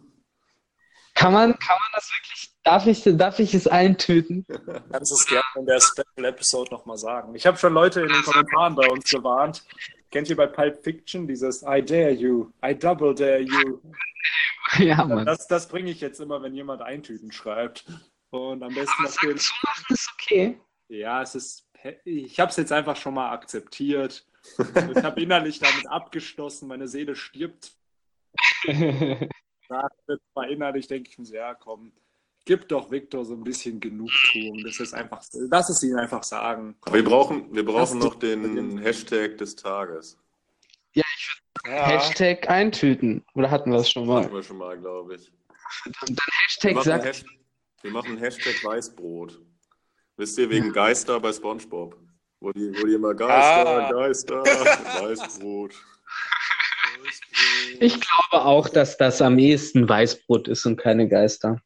Speaker 3: Kann man, kann man das wirklich, darf ich, darf ich es eintüten?
Speaker 1: Kannst du es gerne in der Special Episode nochmal sagen. Ich habe schon Leute in den Kommentaren bei uns gewarnt. Kennt ihr bei Pulp Fiction dieses I dare you, I double dare you?
Speaker 3: ja, Mann.
Speaker 1: Das, das bringe ich jetzt immer, wenn jemand Eintüten schreibt. Und am besten noch den.
Speaker 3: So machen ist okay.
Speaker 1: Ja, es ist. Ich habe es jetzt einfach schon mal akzeptiert. Ich habe innerlich damit abgeschlossen. Meine Seele stirbt. Mal innerlich denke ich mir so, ja, komm, gib doch Victor so ein bisschen Genugtuung. Das ist einfach, lass es ihn einfach sagen.
Speaker 2: Wir brauchen, wir brauchen noch den Hashtag des Tages.
Speaker 1: Ja,
Speaker 3: Hashtag eintüten. Oder hatten wir es schon mal?
Speaker 2: Hatten wir schon mal, glaube ich.
Speaker 3: Dann
Speaker 2: Wir
Speaker 3: Hashtag
Speaker 2: machen,
Speaker 3: sagt,
Speaker 2: Hashtag, wir machen Hashtag Weißbrot. Wisst ihr, wegen Geister bei Spongebob. Wo die, wo die immer Geister,
Speaker 1: Ah.
Speaker 2: Geister, Weißbrot.
Speaker 3: Ich glaube auch, dass das am ehesten Weißbrot ist und keine Geister.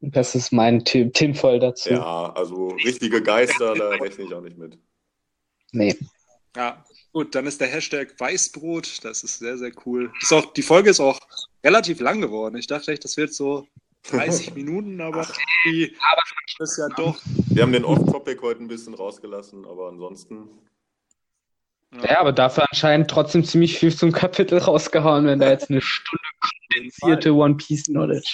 Speaker 3: Das ist mein Ti- Tinfoil dazu.
Speaker 2: Ja, also richtige Geister, da rechne ich auch nicht mit.
Speaker 3: Nee.
Speaker 1: Ja, gut, dann ist der Hashtag Weißbrot. Das ist sehr, sehr cool. Ist auch, die Folge ist auch relativ lang geworden. Ich dachte echt, das wird so 30 Minuten, aber die das ist ja doch.
Speaker 2: Wir haben den Off-Topic heute ein bisschen rausgelassen, aber ansonsten.
Speaker 3: Ja, aber dafür anscheinend trotzdem ziemlich viel zum Kapitel rausgehauen, wenn da jetzt eine Stunde kondensierte One Piece Knowledge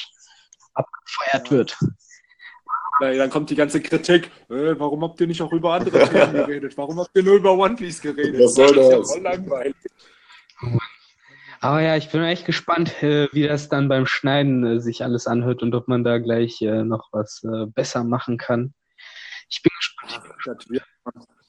Speaker 3: abgefeuert
Speaker 1: Ja.
Speaker 3: wird.
Speaker 1: Weil Dann kommt die ganze Kritik. Äh, warum habt ihr nicht auch über andere Themen geredet? Warum habt ihr nur über One Piece geredet?
Speaker 2: Was soll
Speaker 1: ist ja
Speaker 2: das?
Speaker 1: voll langweilig.
Speaker 3: Aber ja, ich bin echt gespannt, äh, wie das dann beim Schneiden äh, sich alles anhört und ob man da gleich äh, noch was besser machen kann. Ich bin gespannt.
Speaker 1: Das wird,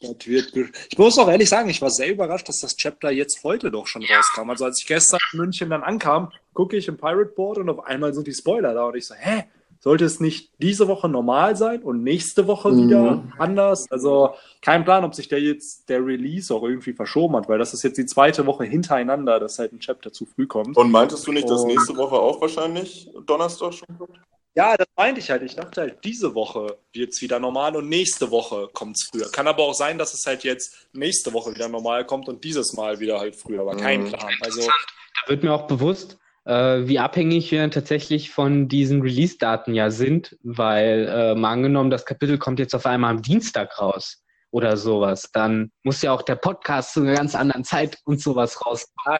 Speaker 1: das wird, ich muss auch ehrlich sagen, ich war sehr überrascht, dass das Chapter jetzt heute doch schon rauskam. Also als ich gestern in München dann ankam, gucke ich im Pirate Board und auf einmal sind die Spoiler da und ich so, hä? Sollte es nicht diese Woche normal sein und nächste Woche
Speaker 2: Mhm.
Speaker 1: wieder anders? Also kein Plan, ob sich der jetzt der Release auch irgendwie verschoben hat, weil das ist jetzt die zweite Woche hintereinander, dass halt ein Chapter zu früh kommt.
Speaker 2: Und meintest du nicht, dass nächste Woche auch wahrscheinlich Donnerstag schon kommt?
Speaker 1: Ja, das meinte ich halt. Ich dachte halt, diese Woche wird es wieder normal und nächste Woche kommt es früher. Kann aber auch sein, dass es halt jetzt nächste Woche wieder normal kommt und dieses Mal wieder halt früher, aber kein
Speaker 2: Mhm.
Speaker 1: Plan. Also,
Speaker 3: Da wird mir auch bewusst, äh, wie abhängig wir tatsächlich von diesen Release-Daten ja sind, weil äh, mal angenommen, das Kapitel kommt jetzt auf einmal am Dienstag raus oder sowas, dann muss ja auch der Podcast zu einer ganz anderen Zeit und sowas rauskommen.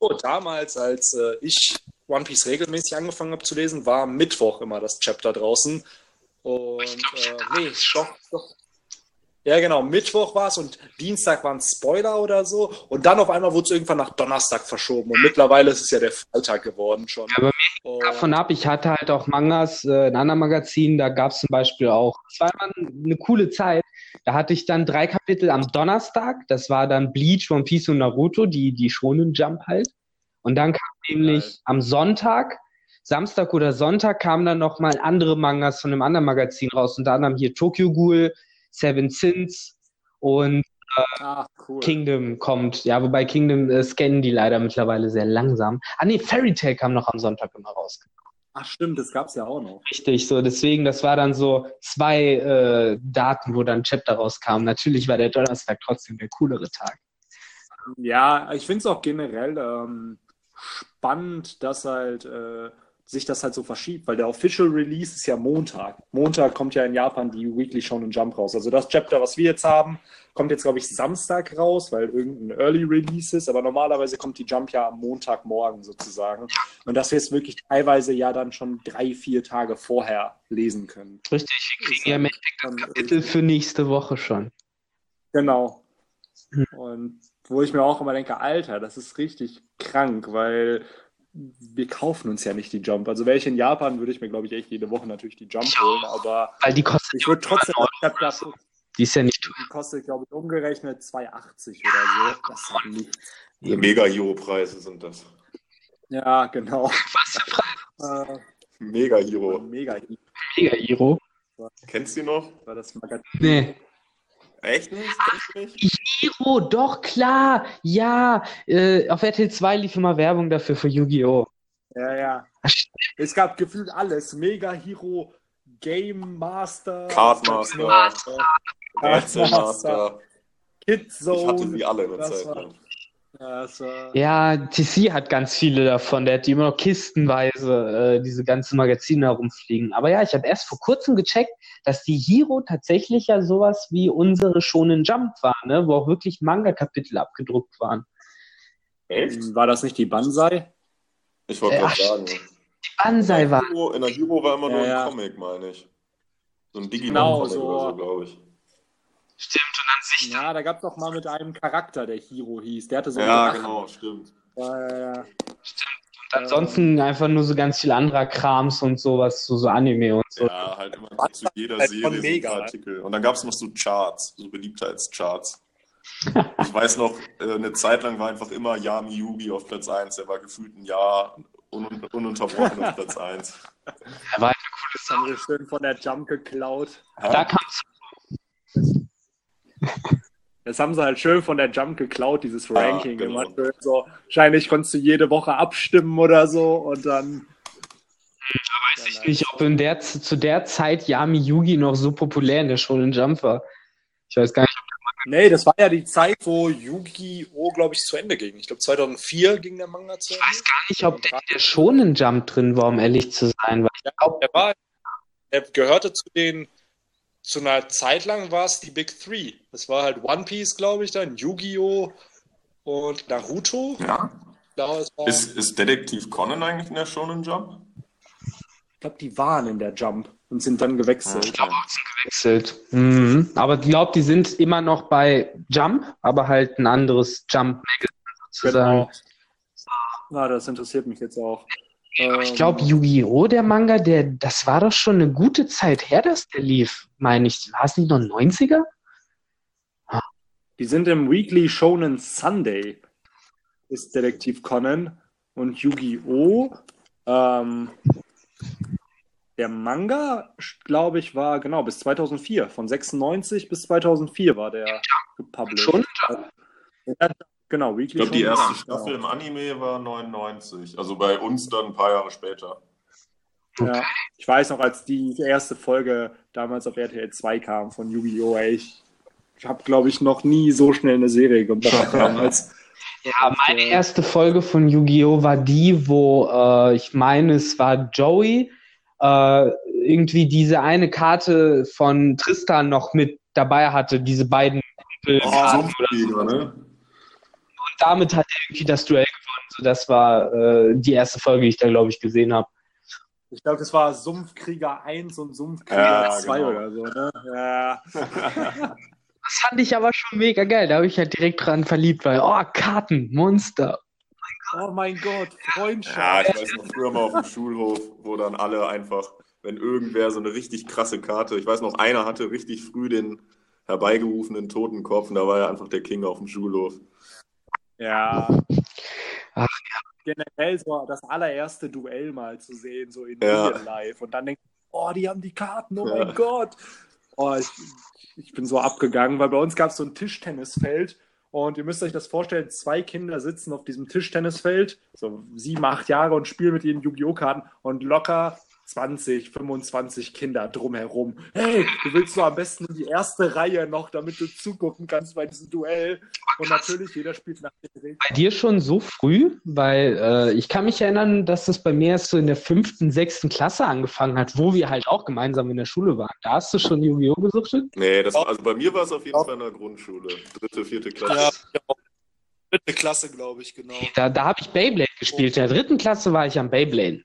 Speaker 1: oh, damals, als äh, ich One Piece regelmäßig angefangen habe zu lesen, war Mittwoch immer das Chapter draußen. Und äh, nee, doch, doch. Ja, genau, Mittwoch war es und Dienstag waren Spoiler oder so. Und dann auf einmal wurde es irgendwann nach Donnerstag verschoben. Und mittlerweile ist es ja der Freitag geworden schon.
Speaker 3: Aber
Speaker 1: Und-
Speaker 3: Davon ab, ich hatte halt auch Mangas äh, in anderen Magazinen, da gab es zum Beispiel auch, es war immer eine coole Zeit. Da hatte ich dann drei Kapitel am Donnerstag, das war dann Bleach, One Piece und Naruto, die, die Shonen Jump halt. Und dann kam nämlich
Speaker 1: Geil.
Speaker 3: am Sonntag, Samstag oder Sonntag kamen dann nochmal andere Mangas von einem anderen Magazin raus, unter anderem hier Tokyo Ghoul, Seven Sins und
Speaker 1: Ah, cool.
Speaker 3: Kingdom kommt. Ja, wobei Kingdom äh, scannen die leider mittlerweile sehr langsam. Ah nee, Fairy Tail kam noch am Sonntag immer raus.
Speaker 1: Ach stimmt, das gab es ja auch noch.
Speaker 3: Richtig, so deswegen, das war dann so zwei äh, Daten, wo dann Chapter rauskam. Natürlich war der Donnerstag trotzdem der coolere Tag.
Speaker 1: Ja, ich finde es auch generell ähm, spannend, dass halt äh, sich das halt so verschiebt, weil der Official Release ist ja Montag. Montag kommt ja in Japan die Weekly Shonen Jump raus. Also das Chapter, was wir jetzt haben, kommt jetzt, glaube ich, Samstag raus, weil irgendein Early Release ist, aber normalerweise kommt die Jump ja am Montagmorgen sozusagen. Und dass wir es wirklich teilweise ja dann schon drei, vier Tage vorher lesen können.
Speaker 3: Richtig, wir kriegen ja im Endeffekt das Kapitel für nächste Woche schon.
Speaker 1: Genau.
Speaker 3: Hm.
Speaker 1: Und wo ich mir auch immer denke, Alter, das ist richtig krank, weil wir kaufen uns ja nicht die Jump. Also wäre ich in Japan, würde ich mir, glaube ich, echt jede Woche natürlich die Jump holen, aber
Speaker 3: Weil die kostet,
Speaker 1: ich würde trotzdem Chapter,
Speaker 3: die ist ja nicht
Speaker 1: die kostet, glaube ich, umgerechnet 2,80 oder so. Das ist halt nicht.
Speaker 2: Mega-Hero-Preise sind das.
Speaker 1: Ja, genau.
Speaker 3: was
Speaker 1: Äh,
Speaker 2: Mega-Hero.
Speaker 1: mega
Speaker 3: mega Iro.
Speaker 2: Kennst du die noch?
Speaker 1: war das Magazin.
Speaker 3: Nee.
Speaker 2: Echt nicht? Du nicht?
Speaker 3: Iro, doch, klar. Ja, äh, auf RTL 2 lief immer Werbung dafür für Yu-Gi-Oh!
Speaker 1: Ja, ja. Es gab gefühlt alles. Mega Hero, Game Master,
Speaker 2: Cardmaster.
Speaker 1: Cardmaster,
Speaker 2: Master.
Speaker 1: Kid
Speaker 2: Ich
Speaker 1: Zone.
Speaker 2: hatte die alle eine
Speaker 1: Das
Speaker 2: Zeit
Speaker 1: war-
Speaker 2: lang.
Speaker 1: Ja,
Speaker 3: Ja, TC hat ganz viele davon. Der hat die immer noch kistenweise äh, diese ganzen Magazine herumfliegen. Aber ja, ich habe erst vor kurzem gecheckt, dass die Hero tatsächlich ja sowas wie unsere Shonen Jump war, ne? wo auch wirklich Manga-Kapitel abgedruckt waren.
Speaker 2: Echt?
Speaker 1: war das nicht die Banzai?
Speaker 2: Ich wollte
Speaker 3: Äh,
Speaker 2: gerade sagen.
Speaker 3: Die Banzai war.
Speaker 2: In der Hero war immer
Speaker 1: Ja,
Speaker 2: nur
Speaker 1: ja.
Speaker 2: ein Comic, meine ich. So ein
Speaker 1: Genau,
Speaker 2: Digimon-Comic
Speaker 1: so.
Speaker 2: oder so, glaube ich.
Speaker 3: Stimmt, und an sich.
Speaker 1: Ja, da gab es doch mal mit einem Charakter, der Hero hieß. Der hatte so einen
Speaker 2: Ja,
Speaker 1: Drachen.
Speaker 2: genau, stimmt.
Speaker 1: Ja, ja, ja.
Speaker 3: Und ansonsten einfach nur so ganz viel anderer Krams und sowas, so, so Anime und so.
Speaker 2: Ja, halt immer
Speaker 1: Was?
Speaker 2: zu jeder
Speaker 1: Halt
Speaker 2: Serie so
Speaker 1: Mega,
Speaker 2: paar
Speaker 1: ne?
Speaker 2: Artikel. Und dann gab es noch so Charts, so Beliebtheitscharts. ich weiß noch, äh, eine Zeit lang war einfach immer Yami Yugi auf Platz 1. Der war gefühlt ein Jahr un ununterbrochen auf Platz 1.
Speaker 3: Er war halt
Speaker 1: Das haben wir schön von der Jump geklaut.
Speaker 3: Da kam
Speaker 1: Das haben sie halt schön von der Jump geklaut, dieses
Speaker 2: Ja,
Speaker 1: Ranking.
Speaker 2: genau.
Speaker 1: Immer schön so, wahrscheinlich konntest du jede Woche abstimmen oder so und dann.
Speaker 3: weiß ich nicht, ob in der, zu der Zeit Yami Yugi noch so populär in der Shonen Jump war. Ich weiß gar nicht.
Speaker 1: Nee, das war ja die Zeit, wo Yu-Gi-Oh! glaube ich, zu Ende ging. Ich glaube, 2004 ging der Manga zu
Speaker 3: Ich
Speaker 1: Ende.
Speaker 3: weiß gar nicht, ob der in der Shonen Jump drin war, um ehrlich zu sein. Weil
Speaker 1: Ja, er war, er gehörte zu den, zu einer Zeit lang war es die Big Three. Das war halt One Piece, glaube ich, dann Yu-Gi-Oh! und Naruto.
Speaker 2: Ja.
Speaker 1: Ich glaube, es war-
Speaker 2: Ist, ist Detektiv Conan eigentlich in der Shonen Jump?
Speaker 1: ich glaube, die waren in der Jump und sind dann gewechselt.
Speaker 2: Okay.
Speaker 3: gewechselt. Mhm. Aber ich glaube, die sind immer noch bei Jump, aber halt ein anderes Jump-Magazin sozusagen.
Speaker 1: Genau. Na, das interessiert mich jetzt auch.
Speaker 3: Aber ich
Speaker 1: Ähm,
Speaker 3: glaube, Yu-Gi-Oh! der Manga, der, das war doch schon eine gute Zeit her, dass der lief, meine ich. War es nicht noch 90er?
Speaker 1: Die sind im Weekly Shonen Sunday, ist Detektiv Conan und Yu-Gi-Oh! Ähm, der Manga, glaube ich, war genau bis 2004. Von 96 bis 2004 war der gepublished.
Speaker 3: Schon?
Speaker 1: Ja, genau,
Speaker 2: Ich
Speaker 1: Weekly
Speaker 2: glaube, die erste Staffel
Speaker 1: genau.
Speaker 2: im Anime war 99. Also bei uns dann ein paar Jahre später.
Speaker 1: Ja, ich weiß noch, als die erste Folge damals auf RTL 2 kam von Yu-Gi-Oh! Ich, ich habe, glaube ich, noch nie so schnell eine Serie gemacht damals.
Speaker 3: Ja, meine erste Folge von Yu-Gi-Oh! war die, wo äh, ich meine, es war Joey, äh, irgendwie diese eine Karte von Tristan noch mit dabei hatte, diese beiden Kumpelkarten oder so.
Speaker 2: Ne?
Speaker 3: Und damit hat er irgendwie das Duell gewonnen. So, das war äh, die erste Folge, die ich da, glaube ich, gesehen habe.
Speaker 1: Ich glaube, das war Sumpfkrieger 1 und Sumpfkrieger
Speaker 2: Ja,
Speaker 1: 2
Speaker 2: genau.
Speaker 1: oder so. Ne? Ja.
Speaker 3: Das fand ich aber schon mega geil. Da habe ich halt direkt dran verliebt, weil, oh, Karten, Monster.
Speaker 1: Oh mein Gott, Freundschaft.
Speaker 2: Ja, ich weiß noch früher mal auf dem Schulhof, wo dann alle einfach, wenn irgendwer so eine richtig krasse Karte, ich weiß noch, einer hatte richtig früh den herbeigerufenen Totenkopf und da war er einfach der King auf dem Schulhof.
Speaker 1: Ja.
Speaker 3: Ach,
Speaker 1: Generell so das allererste Duell mal zu sehen, so in
Speaker 2: Ja.
Speaker 1: life. Und dann denkt oh, die haben die Karten, oh
Speaker 2: Ja.
Speaker 1: mein Gott. Oh, ich, ich bin so abgegangen, weil bei uns gab es so ein Tischtennisfeld. Und ihr müsst euch das vorstellen, zwei Kinder sitzen auf diesem Tischtennisfeld, so sieben, acht Jahre und spielen mit ihren Yu-Gi-Oh! Karten und locker 20, 25 Kinder drumherum. Hey, du willst nur am besten in die erste Reihe noch, damit du zugucken kannst bei diesem Duell. Und natürlich, jeder spielt nach den Regeln.
Speaker 3: Bei dir schon so früh? Weil äh, ich kann mich erinnern, dass das bei mir erst so in der fünften, sechsten Klasse angefangen hat, wo wir halt auch gemeinsam in der Schule waren. Da hast du schon Yu-Gi-Oh! gesuchtet?
Speaker 2: Nee, das, also bei mir war es auf jeden Fall in der Grundschule. Dritte, vierte Klasse.
Speaker 1: Ja, dritte Klasse, glaube ich, genau.
Speaker 3: Da, da habe ich Beyblade gespielt. In der dritten Klasse war ich am Beyblade.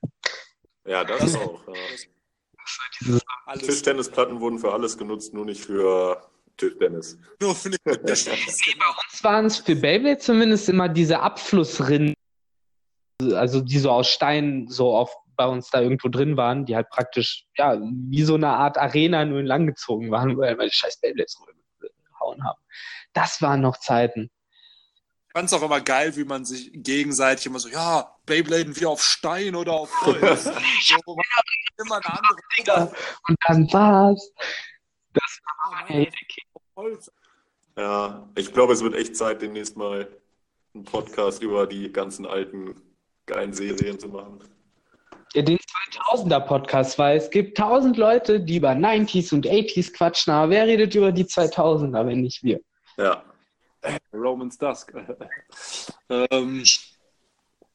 Speaker 2: Ja, das,
Speaker 1: Das-
Speaker 2: auch. Ja.
Speaker 1: Alles
Speaker 2: Tischtennisplatten wurden für alles genutzt, nur nicht für Tischtennis.
Speaker 1: nur für Tischtennis, genau.
Speaker 3: uns waren es für Beyblade zumindest immer diese Abflussrinnen, also die so aus Stein so auf, bei uns da irgendwo drin waren, die halt praktisch, ja, wie so eine Art Arena nur in lang gezogen waren, weil wir die scheiß Beyblades gehauen haben. Das waren noch Zeiten.
Speaker 1: Ich fand es auch immer geil, wie man sich gegenseitig immer so, ja, Beybladen wie auf Stein oder auf Holz. so, immer eine andere
Speaker 3: Digga. Und dann war's. Das war
Speaker 1: nein, auf Holz.
Speaker 2: Ja, ich glaube, es wird echt Zeit, demnächst mal einen Podcast über die ganzen alten geilen Serien zu machen.
Speaker 3: ja, den 2000er Podcast, weil es gibt tausend Leute, die über 90s und 80s quatschen, aber wer redet über die 2000er, wenn nicht wir?
Speaker 2: Ja,
Speaker 1: Romans Dusk. ähm,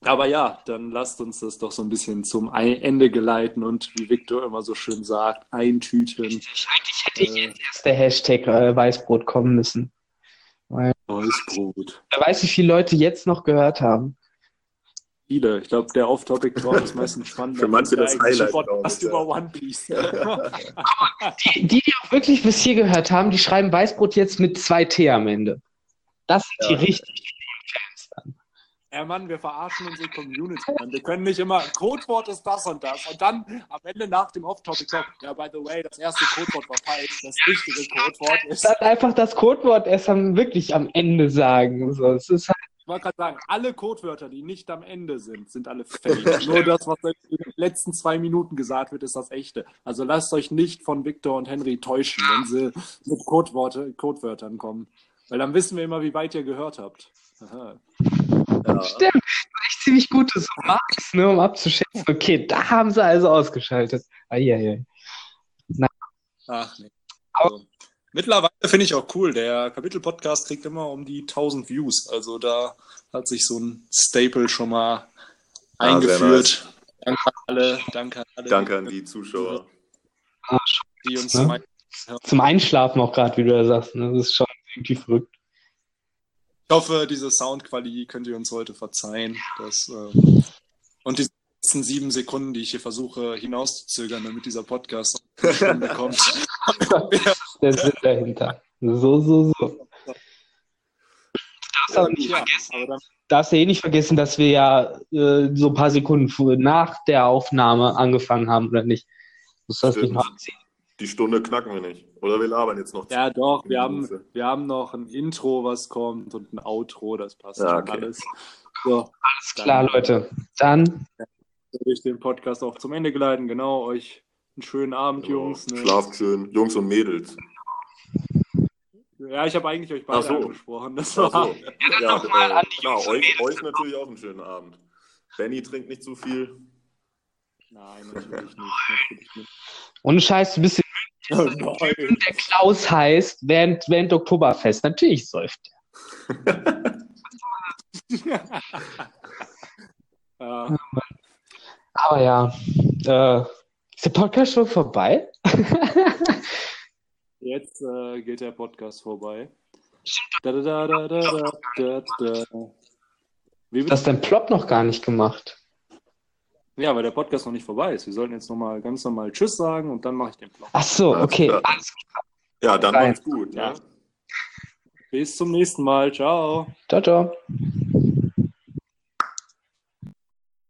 Speaker 1: aber ja, dann lasst uns das doch so ein bisschen zum Ende geleiten und wie Victor immer so schön sagt, eintüten.
Speaker 3: Eigentlich hätte ich jetzt erst der Hashtag äh, Weißbrot kommen müssen.
Speaker 1: Weißbrot.
Speaker 3: Wer weiß, wie viele Leute jetzt noch gehört haben.
Speaker 1: Viele. Ich glaube, der Off-Topic-Talk ist meistens spannender.
Speaker 2: Für manche das Highlight,
Speaker 1: Podcast
Speaker 2: ich, ja.
Speaker 1: über One Piece.
Speaker 3: Die, die, die auch wirklich bis hier gehört haben, die schreiben Weißbrot jetzt mit zwei T am Ende. Das sind
Speaker 2: Ja.
Speaker 3: die richtig Fans dann.
Speaker 1: Ja, Mann, wir verarschen unsere Community. Mann. Wir können nicht immer, Codewort ist das und das. Und dann am Ende nach dem Off-Topic-Talk, ja, by the way, das erste Codewort war falsch. Das richtige Codewort ist,
Speaker 3: Dann einfach das Codewort erst am, wirklich am Ende sagen. So, es ist halt,
Speaker 1: ich wollte gerade sagen, alle Codewörter, die nicht am Ende sind, sind alle fake. Nur das, was in den letzten zwei Minuten gesagt wird, ist das echte. Also lasst euch nicht von Victor und Henry täuschen, wenn sie mit Codewörtern kommen. Weil dann wissen wir immer, wie weit ihr gehört habt. Aha.
Speaker 2: ja.
Speaker 3: stimmt. Echt ziemlich gute so Marks, ne, um abzuschätzen. Okay, da haben sie also ausgeschaltet. Eieiei.
Speaker 1: Ach nee. Also, mittlerweile finde ich auch cool. Der Kapitel-Podcast kriegt immer um die 1000 Views. Also da hat sich so ein Staple schon mal
Speaker 2: Ah,
Speaker 1: eingeführt. Danke an alle. Danke an alle,
Speaker 2: Danke an die Zuschauer.
Speaker 1: die uns
Speaker 3: Ne?
Speaker 1: zum Ein-
Speaker 3: Zum Einschlafen auch gerade, wie du da sagst. Ne? Das ist schon irgendwie verrückt.
Speaker 1: Ich hoffe, diese Soundqualität könnt ihr uns heute verzeihen. Dass, ähm, und die letzten sieben Sekunden, die ich hier versuche hinauszuzögern, damit dieser Podcast kommt.
Speaker 3: Der Sinn dahinter. So, so, so. Du darfst auch nicht
Speaker 1: ja,
Speaker 3: vergessen,
Speaker 1: aber
Speaker 3: darfst ja eh nicht vergessen, dass wir ja äh, so ein paar Sekunden nach der Aufnahme angefangen haben, oder nicht? Du musst das nicht
Speaker 2: Stimmt.
Speaker 3: nachziehen.
Speaker 2: Die Stunde knacken wir nicht. Oder wir labern jetzt noch.
Speaker 1: Ja, doch, wir haben, wir haben noch ein Intro, was kommt und ein Outro, das passt
Speaker 2: Ja, okay.
Speaker 1: alles. So,
Speaker 3: Alles klar, Leute. Dann
Speaker 1: würde ich den Podcast auch zum Ende geleiten. Genau, euch einen schönen Abend, Jungs. Ne?
Speaker 2: Schlaft schön, Jungs und Mädels.
Speaker 1: Ja, ich habe eigentlich euch beide
Speaker 2: Ach so.
Speaker 1: angesprochen. Das
Speaker 2: Ach
Speaker 1: war,
Speaker 2: so. Ja,
Speaker 3: nochmal
Speaker 2: äh,
Speaker 3: an die
Speaker 2: klar,
Speaker 3: Jungs und
Speaker 2: euch, euch natürlich auch einen schönen Abend. Benny trinkt nicht zu viel.
Speaker 1: Nein, natürlich nicht. Natürlich nicht.
Speaker 3: ohne Scheiß, du bist
Speaker 1: Oh nein.
Speaker 3: der Klaus heißt, während, während Oktoberfest. Natürlich säuft der.
Speaker 1: Ja,
Speaker 3: Aber ja, äh, ist der Podcast schon vorbei?
Speaker 1: jetzt äh, geht der Podcast vorbei. Da, da, da, da, da, da, da. Wie
Speaker 3: Du hast deinen Plop noch gar nicht gemacht.
Speaker 1: Ja, weil der Podcast noch nicht vorbei ist. Wir sollten jetzt nochmal ganz normal Tschüss sagen und dann mache ich den Blog.
Speaker 3: Ach so, okay.
Speaker 2: klar.
Speaker 3: Alles klar.
Speaker 2: Ja, dann macht's gut.
Speaker 1: Ja.
Speaker 2: Ne?
Speaker 1: Bis zum nächsten Mal. Ciao.
Speaker 3: Ciao, ciao.